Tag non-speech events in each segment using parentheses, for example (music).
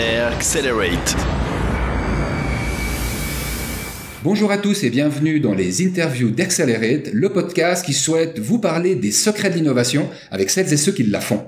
Accelerate. Bonjour à tous et bienvenue dans les interviews d'Accelerate, le podcast qui souhaite vous parler des secrets de l'innovation avec celles et ceux qui la font.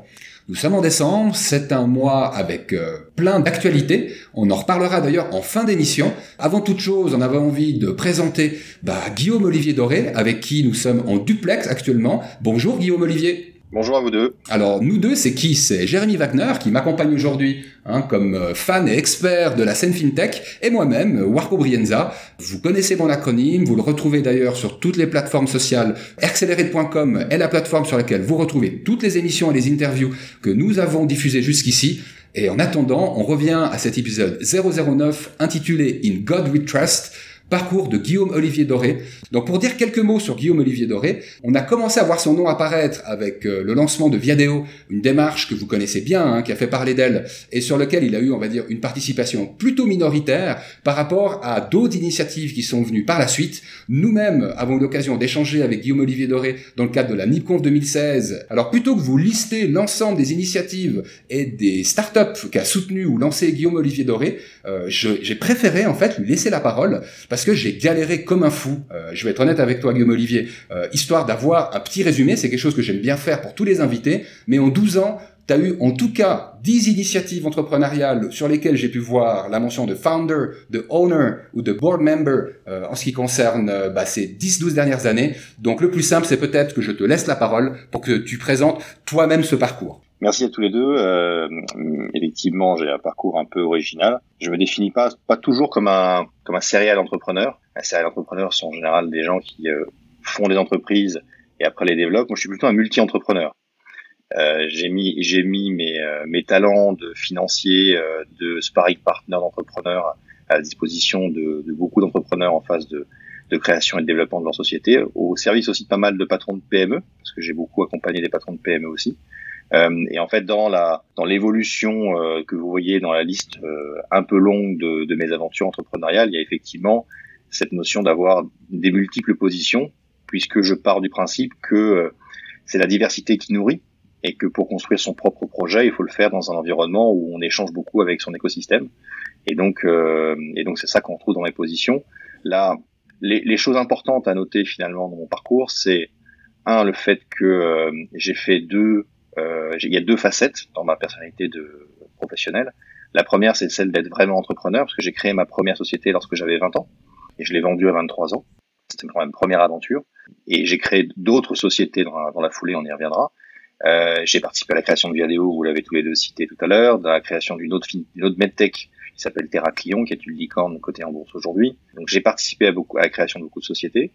Nous sommes en décembre, c'est un mois avec euh, plein d'actualités. On en reparlera d'ailleurs en fin d'émission. Avant toute chose, on avait envie de présenter bah, Guillaume Olivier Doré, avec qui nous sommes en duplex actuellement. Bonjour Guillaume Olivier. Bonjour à vous deux. Alors nous deux, c'est qui? C'est Jérémy Wagner qui m'accompagne aujourd'hui hein, comme euh, fan et expert de la scène fintech et moi-même, Warco Brienza. Vous connaissez mon acronyme, vous le retrouvez d'ailleurs sur toutes les plateformes sociales. Accelerate.com est la plateforme sur laquelle vous retrouvez toutes les émissions et les interviews que nous avons diffusées jusqu'ici. Et en attendant, on revient à cet épisode 009 intitulé In God We Trust parcours de Guillaume Olivier Doré. Donc pour dire quelques mots sur Guillaume Olivier Doré, on a commencé à voir son nom apparaître avec euh, le lancement de Viadeo, une démarche que vous connaissez bien, hein, qui a fait parler d'elle, et sur lequel il a eu, on va dire, une participation plutôt minoritaire par rapport à d'autres initiatives qui sont venues par la suite. Nous-mêmes avons eu l'occasion d'échanger avec Guillaume Olivier Doré dans le cadre de la MIPConf 2016. Alors plutôt que vous lister l'ensemble des initiatives et des startups qu'a soutenu ou lancé Guillaume Olivier Doré, euh, j'ai préféré en fait lui laisser la parole parce parce que j'ai galéré comme un fou. Euh, je vais être honnête avec toi, Guillaume Olivier. Euh, histoire d'avoir un petit résumé, c'est quelque chose que j'aime bien faire pour tous les invités. Mais en 12 ans, tu as eu en tout cas 10 initiatives entrepreneuriales sur lesquelles j'ai pu voir la mention de founder, de owner ou de board member euh, en ce qui concerne bah, ces 10-12 dernières années. Donc le plus simple, c'est peut-être que je te laisse la parole pour que tu présentes toi-même ce parcours. Merci à tous les deux. Euh, effectivement, j'ai un parcours un peu original. Je me définis pas pas toujours comme un comme un serial entrepreneur. Un serial entrepreneur sont en général des gens qui euh, font des entreprises et après les développent. Moi, je suis plutôt un multi-entrepreneur. Euh, j'ai mis j'ai mis mes euh, mes talents de financier, euh, de sparring partner d'entrepreneurs à la disposition de, de beaucoup d'entrepreneurs en phase de de création et de développement de leur société, au service aussi de pas mal de patrons de PME, parce que j'ai beaucoup accompagné des patrons de PME aussi. Euh, et en fait, dans la dans l'évolution euh, que vous voyez dans la liste euh, un peu longue de, de, mes aventures entrepreneuriales, il y a effectivement cette notion d'avoir des multiples positions, puisque je pars du principe que c'est la diversité qui nourrit et que pour construire son propre projet, il faut le faire dans un environnement où on échange beaucoup avec son écosystème. Et donc, et donc c'est ça qu'on trouve dans mes positions. Là, les, les, choses importantes à noter finalement dans mon parcours, c'est un le fait que j'ai fait deux euh, il y a deux facettes dans ma personnalité de professionnelle. La première, c'est celle d'être vraiment entrepreneur, parce que j'ai créé ma première société lorsque j'avais 20 ans, et je l'ai vendue à 23 ans. C'était ma première aventure. Et j'ai créé d'autres sociétés dans la, foulée, on y reviendra. Euh, j'ai participé à la création de Viadeo, vous l'avez tous les deux cité tout à l'heure, dans la création d'une autre, autre medtech qui s'appelle Terra Clion, qui est une licorne côté en bourse aujourd'hui. Donc j'ai participé à, beaucoup, à la création de beaucoup de sociétés.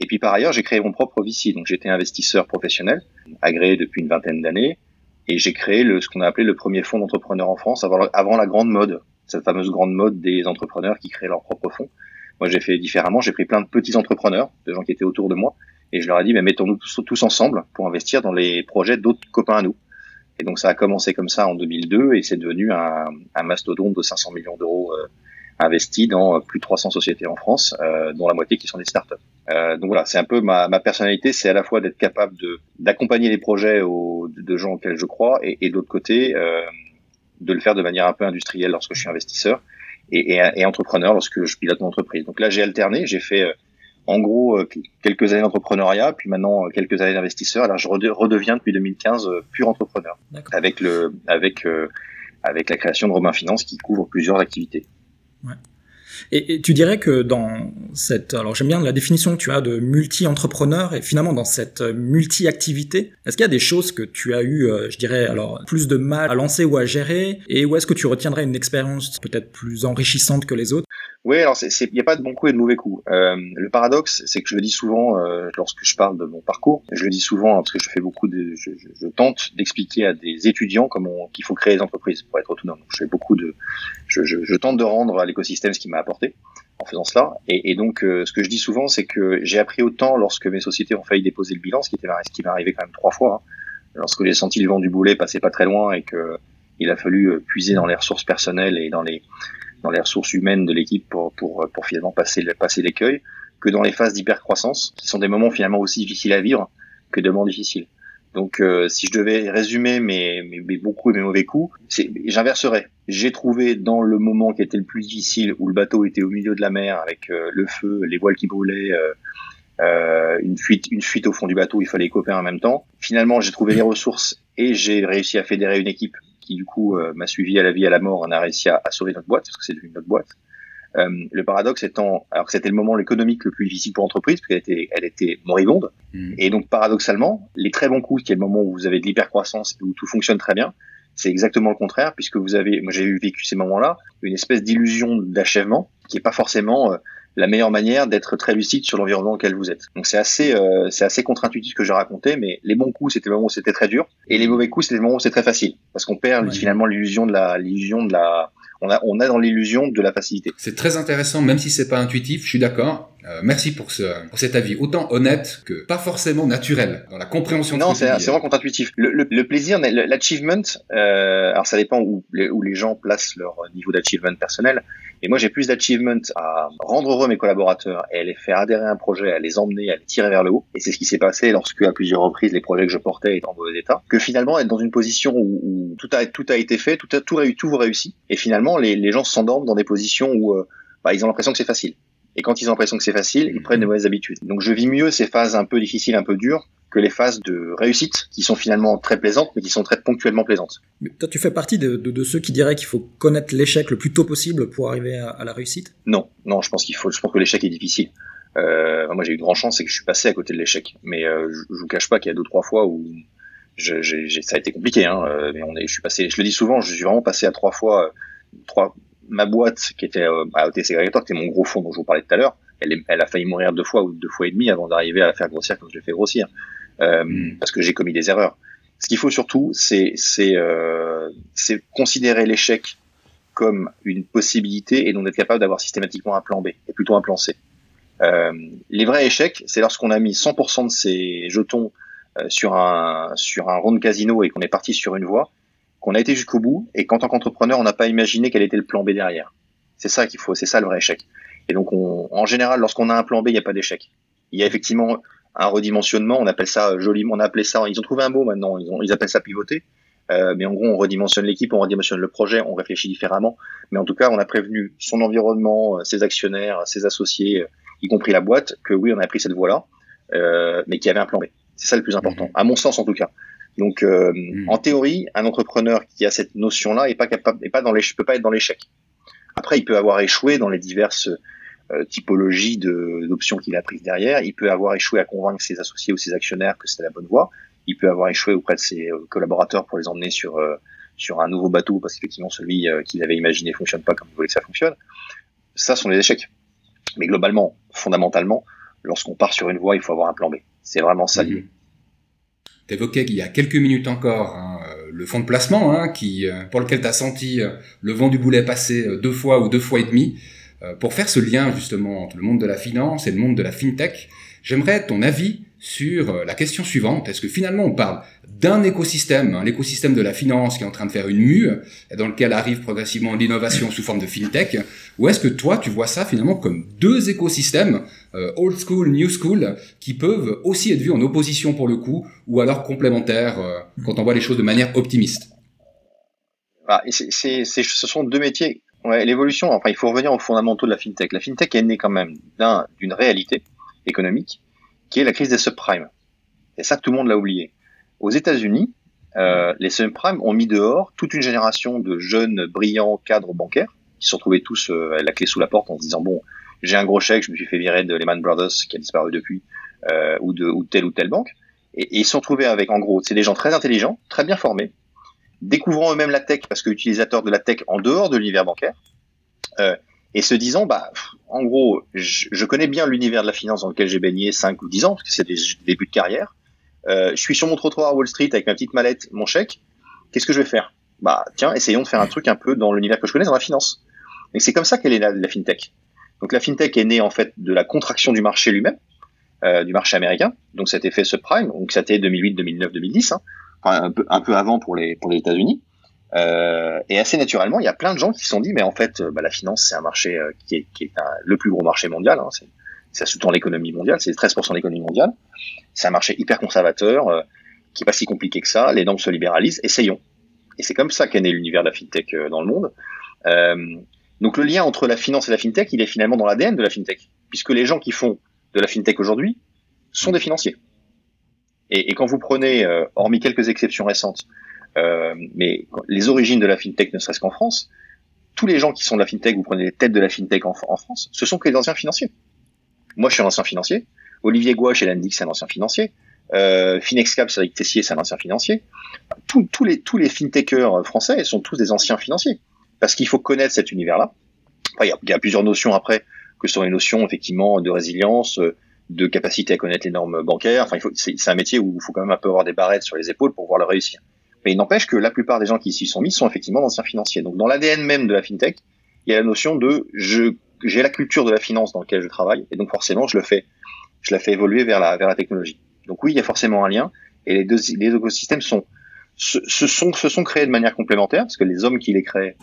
Et puis par ailleurs, j'ai créé mon propre VC. Donc j'étais investisseur professionnel, agréé depuis une vingtaine d'années, et j'ai créé le, ce qu'on a appelé le premier fonds d'entrepreneurs en France avant, la grande mode, cette fameuse grande mode des entrepreneurs qui créent leur propre fonds. Moi, j'ai fait différemment. J'ai pris plein de petits entrepreneurs, de gens qui étaient autour de moi, et je leur ai dit, mais mettons-nous tous, ensemble pour investir dans les projets d'autres copains à nous. Et donc ça a commencé comme ça en 2002 et c'est devenu un, un mastodonte de 500 millions d'euros euh, investi dans plus de 300 sociétés en France, euh, dont la moitié qui sont des startups. Euh, donc voilà, c'est un peu ma, ma personnalité, c'est à la fois d'être capable de d'accompagner les projets aux, de gens auxquels je crois, et, et de l'autre côté, euh, de le faire de manière un peu industrielle lorsque je suis investisseur et, et, et entrepreneur lorsque je pilote mon entreprise. Donc là, j'ai alterné, j'ai fait euh, en gros euh, quelques années d'entrepreneuriat, puis maintenant euh, quelques années d'investisseur. Alors je redeviens depuis 2015 pur entrepreneur, avec le avec avec la création de Romain Finance qui couvre plusieurs activités. Ouais. Et, tu dirais que dans cette, alors j'aime bien la définition que tu as de multi-entrepreneur et finalement dans cette multi-activité, est-ce qu'il y a des choses que tu as eu, euh, je dirais, alors plus de mal à lancer ou à gérer et où est-ce que tu retiendrais une expérience peut-être plus enrichissante que les autres? Oui, alors il n'y a pas de bons coups et de mauvais coups. Euh, le paradoxe, c'est que je le dis souvent euh, lorsque je parle de mon parcours. Je le dis souvent parce que je fais beaucoup de, je, tente d'expliquer à des étudiants comment qu'il faut créer des entreprises pour être autonome. je fais beaucoup de, je, tente de rendre à l'écosystème ce qui m'a apporté en faisant cela. Et, donc, euh, ce que je dis souvent, c'est que j'ai appris autant lorsque mes sociétés ont failli déposer le bilan, ce qui était ce qui m'est arrivé quand même trois fois. Hein. Lorsque j'ai senti le vent du boulet passer pas très loin et que il a fallu puiser dans les ressources personnelles et dans les dans les ressources humaines de l'équipe pour, pour, pour finalement passer, passer l'écueil, que dans les phases d'hypercroissance, qui sont des moments finalement aussi difficiles à vivre que des moments difficiles. Donc, euh, si je devais résumer mes, mes, mes bons et mes mauvais coups, j'inverserais. J'ai trouvé dans le moment qui était le plus difficile, où le bateau était au milieu de la mer avec euh, le feu, les voiles qui brûlaient, euh, euh, une fuite, une fuite au fond du bateau, il fallait copier en même temps. Finalement, j'ai trouvé les ressources et j'ai réussi à fédérer une équipe qui du coup m'a suivi à la vie à la mort. On a réussi à, à sauver notre boîte parce que c'est devenu notre boîte. Euh, le paradoxe étant, alors que c'était le moment économique le plus difficile pour l'entreprise, parce qu'elle était, elle était moribonde. Hmm. Et donc, paradoxalement, les très bons coups, qui est le moment où vous avez de l'hypercroissance et où tout fonctionne très bien, c'est exactement le contraire, puisque vous avez, moi j'ai vécu ces moments-là, une espèce d'illusion d'achèvement, qui est pas forcément euh, la meilleure manière d'être très lucide sur l'environnement dans lequel vous êtes. Donc c'est assez, euh, c'est assez contre-intuitif que je racontais, mais les bons coups c'était le moment où c'était très dur, et les mauvais coups c'était le moment où c'était très facile, parce qu'on perd finalement l'illusion de la, l'illusion de la, on a, on a dans l'illusion de la facilité. C'est très intéressant, même si c'est pas intuitif, je suis d'accord. Euh, merci pour, ce, pour cet avis, autant honnête que pas forcément naturel dans la compréhension. Non, c'est vraiment contre-intuitif. Le, le, le, plaisir, l'achievement, euh, alors ça dépend où les, où les gens placent leur niveau d'achievement personnel. Et moi, j'ai plus d'achievement à rendre heureux mes collaborateurs et à les faire adhérer à un projet, à les emmener, à les tirer vers le haut. Et c'est ce qui s'est passé lorsque, à plusieurs reprises, les projets que je portais étaient en mauvais état. Que finalement, être dans une position où, où tout a tout a été fait, tout a tout, tout vous réussit. Et finalement, les, les gens s'endorment dans des positions où euh, bah, ils ont l'impression que c'est facile. Et quand ils ont l'impression que c'est facile, ils prennent des mauvaises habitudes. Donc je vis mieux ces phases un peu difficiles, un peu dures, que les phases de réussite, qui sont finalement très plaisantes, mais qui sont très ponctuellement plaisantes. Mais toi, tu fais partie de, de, de ceux qui diraient qu'il faut connaître l'échec le plus tôt possible pour arriver à, à la réussite? Non, non, je pense qu'il faut, je pense que l'échec est difficile. Euh, moi, j'ai eu une grande chance, c'est que je suis passé à côté de l'échec. Mais euh, je, je vous cache pas qu'il y a deux trois fois où je, ça a été compliqué. Hein, euh, mais on est, je suis passé, je le dis souvent, je suis vraiment passé à trois fois, trois, ma boîte qui était euh, à OTC Aggregator, qui était mon gros fond dont je vous parlais tout à l'heure, elle, elle, a failli mourir deux fois ou deux fois et demi avant d'arriver à la faire grossir comme je l'ai fait grossir, euh, mm. parce que j'ai commis des erreurs. Ce qu'il faut surtout, c'est euh, considérer l'échec comme une possibilité et donc être capable d'avoir systématiquement un plan B et plutôt un plan C. Euh, les vrais échecs, c'est lorsqu'on a mis 100% de ses jetons euh, sur un sur un rond de casino et qu'on est parti sur une voie, qu'on a été jusqu'au bout et qu'en tant qu'entrepreneur, on n'a pas imaginé quel était le plan B derrière. C'est ça qu'il faut, c'est ça le vrai échec. Et donc, on, en général, lorsqu'on a un plan B, il n'y a pas d'échec. Il y a effectivement un redimensionnement, on appelle ça joliment, on appelait ça, ils ont trouvé un mot maintenant, ils, ont, ils appellent ça pivoter. Euh, mais en gros, on redimensionne l'équipe, on redimensionne le projet, on réfléchit différemment. Mais en tout cas, on a prévenu son environnement, euh, ses actionnaires, ses associés, euh, y compris la boîte, que oui, on a pris cette voie-là, euh, mais qu'il y avait un plan B. C'est ça le plus important, mmh. à mon sens en tout cas. Donc, euh, mmh. en théorie, un entrepreneur qui a cette notion-là est pas capable, est pas dans les, peut pas être dans l'échec. Après, il peut avoir échoué dans les diverses euh, typologie d'options qu'il a prises derrière. Il peut avoir échoué à convaincre ses associés ou ses actionnaires que c'était la bonne voie. Il peut avoir échoué auprès de ses euh, collaborateurs pour les emmener sur euh, sur un nouveau bateau parce qu'effectivement celui qu'il avait imaginé fonctionne pas comme il voulait que ça fonctionne. Ça sont des échecs. Mais globalement, fondamentalement, lorsqu'on part sur une voie, il faut avoir un plan B. C'est vraiment ça l'idée. Mmh. Tu évoquais qu'il y a quelques minutes encore hein, le fonds de placement, hein, qui, pour lequel tu as senti le vent du boulet passer deux fois ou deux fois et demi. Euh, pour faire ce lien justement entre le monde de la finance et le monde de la fintech, j'aimerais ton avis sur euh, la question suivante. Est-ce que finalement on parle d'un écosystème, hein, l'écosystème de la finance qui est en train de faire une mue, dans lequel arrive progressivement l'innovation sous forme de fintech, ou est-ce que toi tu vois ça finalement comme deux écosystèmes, euh, old school, new school, qui peuvent aussi être vus en opposition pour le coup, ou alors complémentaires quand on voit les choses de manière optimiste? Ah, c'est, ce sont deux métiers Ouais, l'évolution, enfin, il faut revenir aux fondamentaux de la fintech. La fintech est née quand même d'un, d'une réalité économique qui est la crise des subprimes. Et ça, tout le monde l'a oublié. Aux États-Unis, euh, les subprimes ont mis dehors toute une génération de jeunes, brillants cadres bancaires qui se sont retrouvés tous euh, la clé sous la porte en se disant bon, j'ai un gros chèque, je me suis fait virer de Lehman Brothers qui a disparu depuis, euh, ou de ou telle ou telle banque, et, et ils se sont retrouvés avec, en gros, c'est des gens très intelligents, très bien formés, découvrant eux-mêmes la tech parce que utilisateurs de la tech en dehors de l'univers bancaire, euh, et se disant, bah, en gros, je, connais bien l'univers de la finance dans lequel j'ai baigné 5 ou 10 ans, parce que c'est des débuts de carrière. Euh, je suis sur mon trottoir à Wall Street avec ma petite mallette, mon chèque. Qu'est-ce que je vais faire? Bah, tiens, essayons de faire un truc un peu dans l'univers que je connais, dans la finance. Et c'est comme ça qu'elle est la, la, fintech. Donc la fintech est née en fait de la contraction du marché lui-même, euh, du marché américain. Donc cet fait subprime, donc c'était 2008, 2009, 2010. Hein un peu, un peu avant pour les, pour les États-Unis. Euh, et assez naturellement, il y a plein de gens qui se sont dit, mais en fait, bah, la finance, c'est un marché euh, qui est, qui est le plus gros marché mondial. Hein, ça sous-tend l'économie mondiale, c'est 13% de l'économie mondiale. C'est un marché hyper conservateur. Euh, qui est pas si compliqué que ça. Les normes se libéralisent. Essayons. Et c'est comme ça qu'est né l'univers de la fintech euh, dans le monde. Euh, donc le lien entre la finance et la fintech, il est finalement dans l'ADN de la fintech, puisque les gens qui font de la fintech aujourd'hui sont des financiers. Et, et quand vous prenez, euh, hormis quelques exceptions récentes, euh, mais les origines de la fintech, ne serait-ce qu'en France, tous les gens qui sont de la fintech, vous prenez les têtes de la fintech en, en France, ce sont que les anciens financiers. Moi, je suis un ancien financier. Olivier Gouache et Landix, c'est un ancien financier. Euh, Finexcap, Cédric Tessier, c'est un ancien financier. Tous, les, tous les fintechers français sont tous des anciens financiers. Parce qu'il faut connaître cet univers-là. Il y, a, y, a plusieurs notions après, que sont les notions effectivement de résilience, de capacité à connaître les normes bancaires. Enfin, c'est un métier où il faut quand même un peu avoir des barrettes sur les épaules pour pouvoir le réussir. Mais il n'empêche que la plupart des gens qui s'y sont mis sont effectivement d'anciens financiers. Donc dans l'ADN même de la fintech, il y a la notion de je j'ai la culture de la finance dans laquelle je travaille et donc forcément je le fais je la fais évoluer vers la vers la technologie. Donc oui, il y a forcément un lien et les deux les écosystèmes sont se, sont se sont créés de manière complémentaire parce que les hommes qui les créaient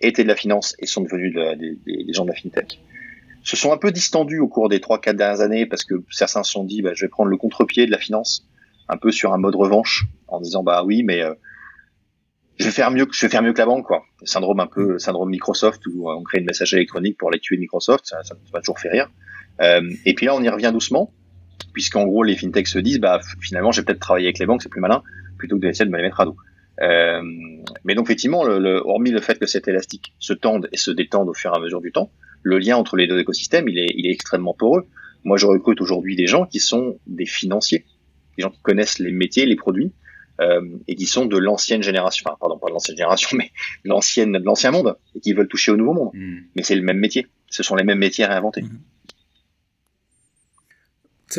étaient de la finance et sont devenus des, des, gens de la fintech. Se sont un peu distendus au cours des trois quatre dernières années parce que certains se sont dit bah, je vais prendre le contre-pied de la finance un peu sur un mode revanche en disant bah oui mais euh, je vais faire mieux que je vais faire mieux que la banque quoi. Syndrome un peu syndrome Microsoft où on crée une message électronique pour les tuer Microsoft ça, ça m'a toujours fait rire. Euh, et puis là on y revient doucement puisqu'en gros les fintechs se disent bah finalement j'ai peut-être travaillé avec les banques c'est plus malin plutôt que d'essayer de me les mettre à dos. Euh, mais donc effectivement le, le, hormis le fait que cet élastique se tende et se détende au fur et à mesure du temps le lien entre les deux écosystèmes il est, il est extrêmement poreux moi je recrute aujourd'hui des gens qui sont des financiers des gens qui connaissent les métiers, les produits, euh, et qui sont de l'ancienne génération, enfin pardon, pas de l'ancienne génération, (laughs) mais l'ancienne, de l'ancien monde, et qui veulent toucher au nouveau monde. Mmh. Mais c'est le même métier, ce sont les mêmes métiers réinventés. Mmh.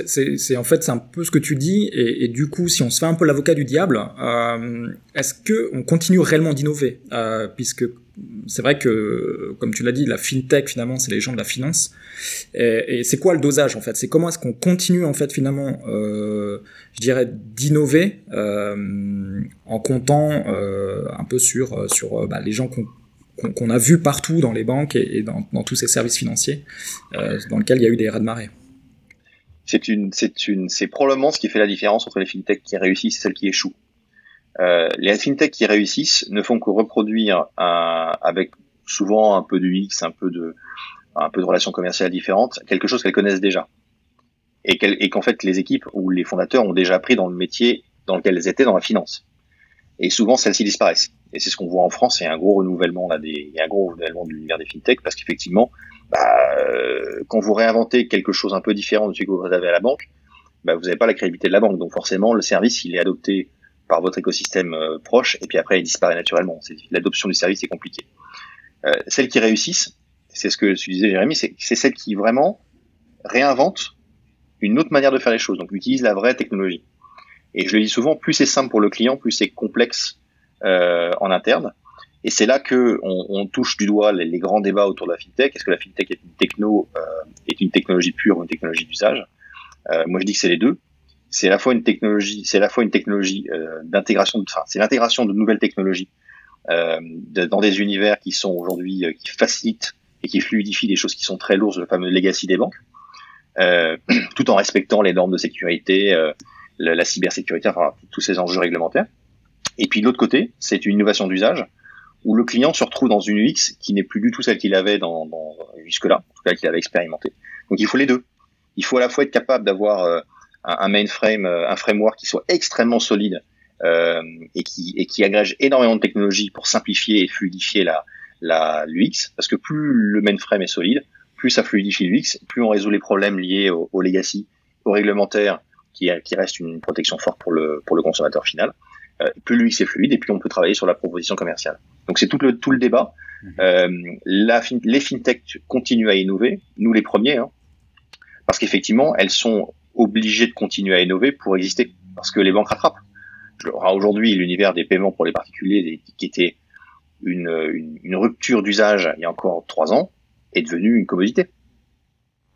C'est en fait c'est un peu ce que tu dis et, et, du coup si on se fait un peu l'avocat du diable, euh, est-ce que on continue réellement d'innover euh, puisque c'est vrai que, comme tu l'as dit, la fintech finalement, c'est les gens de la finance. Et, c'est quoi le dosage en fait? C'est comment est-ce qu'on continue en fait finalement, euh, je dirais, d'innover euh, en comptant euh, un peu sur sur bah, les gens qu'on a vus partout dans les banques et, dans, tous ces services financiers dans lesquels il y a eu des raz de marée. C'est c'est probablement ce qui fait la différence entre les fintechs qui réussissent et celles qui échouent. Euh, les fintechs qui réussissent ne font que reproduire un, avec souvent un peu de X, un peu de, un peu de relations commerciales différentes, quelque chose qu'elles connaissent déjà. Et qu'en fait, les équipes ou les fondateurs ont déjà pris dans le métier dans lequel elles étaient dans la finance. Et souvent, celles-ci disparaissent. Et c'est ce qu'on voit en France, il y a un gros renouvellement là, des, il y a un gros renouvellement de l'univers des fintechs parce qu'effectivement, bah, euh, quand vous réinventez quelque chose un peu différent de ce que vous avez à la banque, bah, vous n'avez pas la crédibilité de la banque. Donc forcément, le service, il est adopté par votre écosystème euh, proche, et puis après il disparaît naturellement. L'adoption du service est compliquée. Euh, celles qui réussissent, c'est ce que tu disais Jérémy, c'est celles qui vraiment réinventent une autre manière de faire les choses, donc utilisent la vraie technologie. Et je le dis souvent, plus c'est simple pour le client, plus c'est complexe euh, en interne. Et c'est là que on, touche du doigt les, grands débats autour de la fintech. Est-ce que la fintech est une techno, est une technologie pure ou une technologie d'usage? Moi, je dis que c'est les deux c'est à la fois une technologie, c'est à la fois une technologie euh, d'intégration, enfin, c'est l'intégration de nouvelles technologies euh, dans des univers qui sont aujourd'hui euh, qui facilitent et qui fluidifient des choses qui sont très lourdes, le fameux legacy des banques, euh, (clears throat) tout en respectant les normes de sécurité, euh, la, la, cybersécurité, enfin tous ces enjeux réglementaires. Et puis de l'autre côté, c'est une innovation d'usage où le client se retrouve dans une UX qui n'est plus du tout celle qu'il avait dans, dans jusque-là, en tout cas qu'il avait expérimenté. Donc il faut les deux. Il faut à la fois être capable d'avoir un, mainframe, euh, un framework qui soit extrêmement solide euh, et qui et qui agrège énormément de technologies pour simplifier et fluidifier la la l'UX parce que plus le mainframe est solide, plus ça fluidifie l'UX, plus on résout les problèmes liés au, au legacy, au réglementaire qui, qui reste une protection forte pour le pour le consommateur final. Euh, plus l'UX est fluide et plus on peut travailler sur la proposition commerciale. Donc c'est tout le tout le débat. Mmh. Euh, la les fintechs continuent à innover, nous les premiers, hein, parce qu'effectivement elles sont obligé de continuer à innover pour exister, parce que les banques rattrapent. Aujourd'hui, l'univers des paiements pour les particuliers, qui était une, rupture d'usage il y a encore trois ans, est devenu une commodité.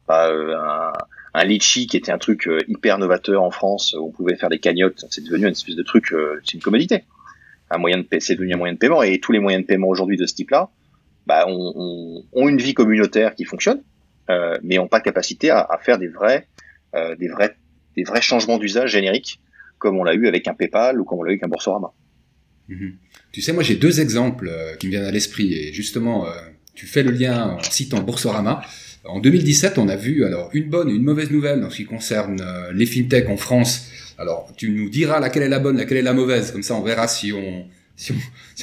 Euh, un, un litchi qui était un truc euh, hyper novateur en France, où on pouvait faire des cagnottes, c'est devenu une espèce de truc, euh, c'est une commodité. Un moyen de c'est devenu un moyen de paiement, et tous les moyens de paiement aujourd'hui de ce type-là, bah, ont, on, on une vie communautaire qui fonctionne, euh, mais n'ont pas capacité à, à, faire des vrais des vrais des vrais changements d'usage génériques comme on l'a eu avec un PayPal ou comme on l'a eu avec un Boursorama. Mhm. Tu sais, moi j'ai deux exemples euh, qui me viennent à l'esprit et justement, euh, tu fais le lien en citant Boursorama. En 2017, on a vu alors une bonne et une mauvaise nouvelle en ce qui concerne euh, les fintechs en France. Alors, tu nous diras laquelle est la bonne, laquelle est la mauvaise, comme ça on verra si on, si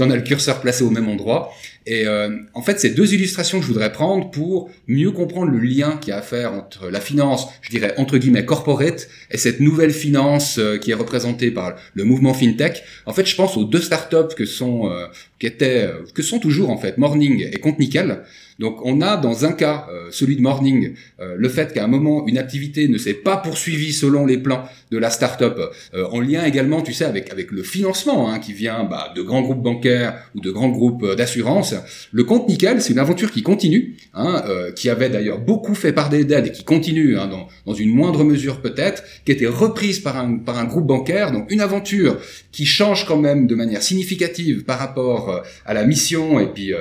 on a le curseur placé au même endroit. Et euh, en fait, c'est deux illustrations que je voudrais prendre pour mieux comprendre le lien qu'il y a à faire entre la finance, je dirais entre guillemets corporate, et cette nouvelle finance euh, qui est représentée par le mouvement fintech. En fait, je pense aux deux startups que sont, euh, qui étaient, que sont toujours en fait Morning et Compte Nickel. Donc on a dans un cas, euh, celui de Morning, euh, le fait qu'à un moment une activité ne s'est pas poursuivie selon les plans de la startup, euh, en lien également, tu sais, avec avec le financement hein, qui vient bah, de grands groupes bancaires ou de grands groupes d'assurance. Le compte nickel, c'est une aventure qui continue, hein, qui avait d'ailleurs beaucoup fait par des dettes et qui continue hein, dans, une moindre mesure peut-être, qui était reprise par un groupe bancaire. Donc une aventure qui change quand même de manière significative par rapport à la mission et puis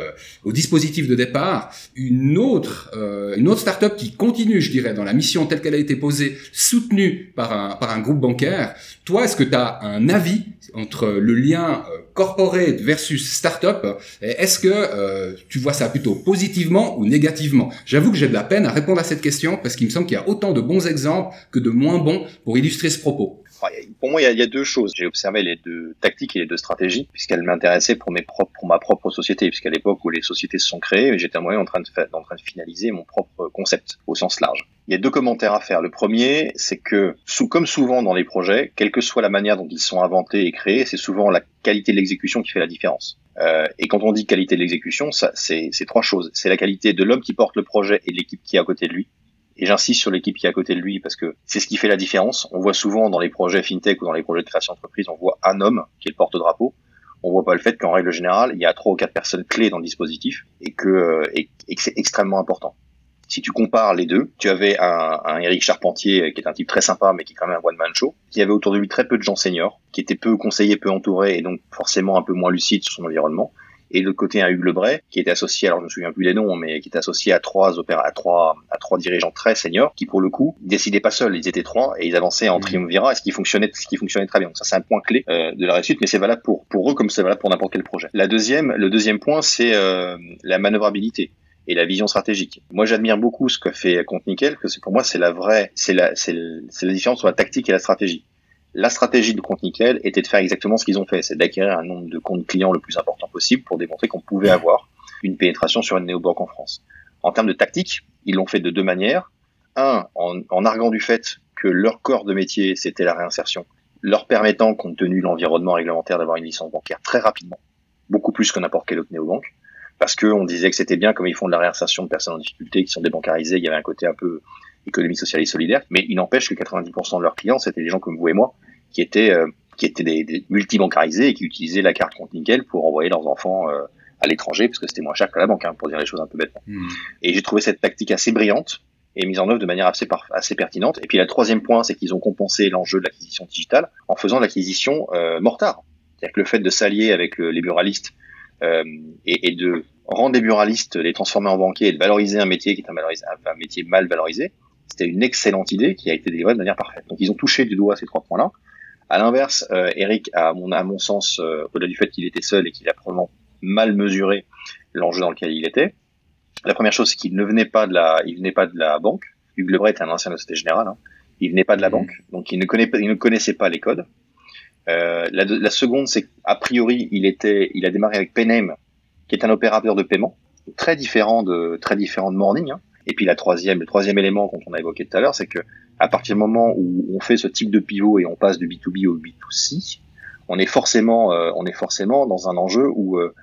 au dispositif de départ une autre, euh, une autre startup qui continue, je dirais, dans la mission telle qu'elle a été posée, soutenue par un, par un groupe bancaire. Toi, est-ce que tu as un avis entre le lien euh, corporate versus startup Est-ce que euh, tu vois ça plutôt positivement ou négativement J'avoue que j'ai de la peine à répondre à cette question parce qu'il me semble qu'il y a autant de bons exemples que de moins bons pour illustrer ce propos pour moi, il y, a, deux choses. J'ai observé les deux tactiques et les deux stratégies, puisqu'elles m'intéressaient pour pour ma propre société, puisqu'à l'époque où les sociétés se sont créées, j'étais en train de en train de finaliser mon propre concept au sens large. Il y a deux commentaires à faire. Le premier, c'est que, comme souvent dans les projets, quelle que soit la manière dont ils sont inventés et créés, c'est souvent la qualité de l'exécution qui fait la différence. Euh, et quand on dit qualité de l'exécution, c'est trois choses. C'est la qualité de l'homme qui porte le projet et de l'équipe qui est à côté de lui. Et j'insiste sur l'équipe qui est à côté de lui parce que c'est ce qui fait la différence. On voit souvent dans les projets fintech ou dans les projets de création d'entreprise, on voit un homme qui est le porte-drapeau. On voit pas le fait qu'en règle générale, il y a trois ou quatre personnes clés dans le dispositif et que, euh, et, que c'est extrêmement important. Si tu compares les deux, tu avais un, un Eric Charpentier qui est un type très sympa mais qui est quand même un one man show, qui avait autour de lui très peu de gens seniors, qui était peu conseillé, peu entouré et donc forcément un peu moins lucide sur son environnement et de l'autre côté un Hugues Lebray qui était associé, alors je me souviens plus des noms, mais qui était associé à trois opéra, à trois, à trois dirigeants très seniors qui pour le coup décidaient pas seuls, ils étaient trois et ils avançaient en mmh. triumvirat, ce qui fonctionnait, ce qui fonctionnait très bien. Donc ça c'est un point clé euh, de la réussite, mais c'est valable pour pour eux comme c'est valable pour n'importe quel projet. La deuxième, le deuxième point c'est euh, la manœuvrabilité et la vision stratégique. Moi, j'admire beaucoup ce que fait Compte Nickel, parce que pour moi, c'est la vraie, c'est la, c'est la différence entre la tactique et la stratégie. La stratégie de compte nickel était de faire exactement ce qu'ils ont fait, c'est d'acquérir un nombre de comptes clients le plus important possible pour démontrer qu'on pouvait avoir une pénétration sur une néobanque en France. En termes de tactique, ils l'ont fait de deux manières. Un, en, en arguant du fait que leur corps de métier, c'était la réinsertion, leur permettant, compte tenu de l'environnement réglementaire, d'avoir une licence bancaire très rapidement, beaucoup plus que n'importe quelle autre néobanque, parce qu'on disait que c'était bien comme ils font de la réinsertion de personnes en difficulté qui sont débancarisées, il y avait un côté un peu économie sociale et solidaire, mais il n'empêche que 90% de leurs clients, c'était des gens comme vous et moi, qui étaient, euh, qui étaient des, des multibancarisés et qui utilisaient la carte compte nickel pour envoyer leurs enfants euh, à l'étranger, parce que c'était moins cher que la banque, hein, pour dire les choses un peu bêtement. Hmm. Et j'ai trouvé cette tactique assez brillante et mise en œuvre de manière assez, assez pertinente. Et puis le troisième point, c'est qu'ils ont compensé l'enjeu de l'acquisition digitale en faisant l'acquisition euh, mortard. C'est-à-dire que le fait de s'allier avec les buralistes euh, et, et, de rendre les buralistes, les transformer en banquiers et de valoriser un métier qui est un, un métier mal valorisé, c'était une excellente idée qui a été délivrée de manière parfaite. Donc ils ont touché du doigt ces trois points-là. À l'inverse, euh, Eric, à mon, à mon sens, euh, au-delà du fait qu'il était seul et qu'il a probablement mal mesuré l'enjeu dans lequel il était, la première chose, c'est qu'il ne venait pas de la, il venait pas de la banque. Hugues Lebray est un ancien de Société Générale. Hein. Il venait pas de la mmh. banque, donc il ne, connaît, il ne connaissait pas les codes. Euh, la, la, seconde, c'est qu'a priori, il était, il a démarré avec Penem, qui est un opérateur de paiement très différent de très différent de Morning. Hein. Et puis la troisième, le troisième élément qu'on a évoqué tout à l'heure, c'est que à partir du moment où on fait ce type de pivot et on passe du B2B au B2C, on est forcément, euh, on est forcément dans un enjeu où euh,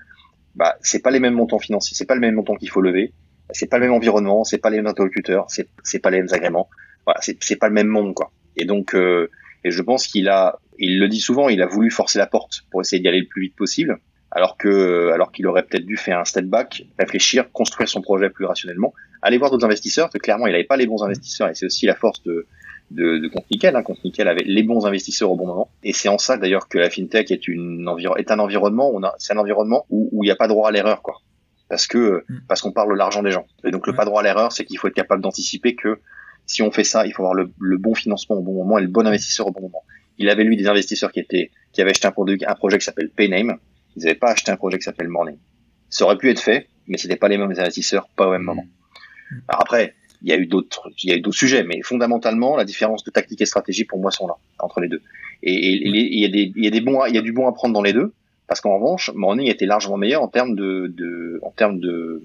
bah, c'est pas les mêmes montants financiers, c'est pas le même montant qu'il faut lever, c'est pas le même environnement, c'est pas les mêmes interlocuteurs, c'est c'est pas les mêmes agréments, voilà, c'est pas le même monde quoi. Et donc, euh, et je pense qu'il a, il le dit souvent, il a voulu forcer la porte pour essayer d'y aller le plus vite possible alors que alors qu'il aurait peut-être dû faire un step back, réfléchir, construire son projet plus rationnellement, aller voir d'autres investisseurs, parce que clairement il n'avait pas les bons investisseurs et c'est aussi la force de de, de Compte Nickel. Hein. Compte Nickel avait les bons investisseurs au bon moment. Et c'est en ça d'ailleurs que la fintech est, une est un environnement, on a, c'est un environnement où, où il n'y a pas droit à l'erreur, quoi. Parce que mm. parce qu'on parle de l'argent des gens. Et donc le pas droit à l'erreur, c'est qu'il faut être capable d'anticiper que si on fait ça, il faut avoir le, le, bon financement au bon moment et le bon investisseur au bon moment. il avait lui des investisseurs qui étaient qui avaient acheté un, produit, un projet qui s'appelle Payname. Ils n'avaient pas acheté un projet qui s'appelle Morning. Ça aurait pu être fait, mais c'était pas les mêmes investisseurs, pas au même moment. Alors après, il y a eu d'autres, il y a eu d'autres sujets, mais fondamentalement, la différence de tactique et stratégie pour moi sont là entre les deux. Et, il y a des, il y a des bons, il y a du bon à prendre dans les deux, parce qu'en revanche, Morning était largement meilleur en termes de, de en termes de,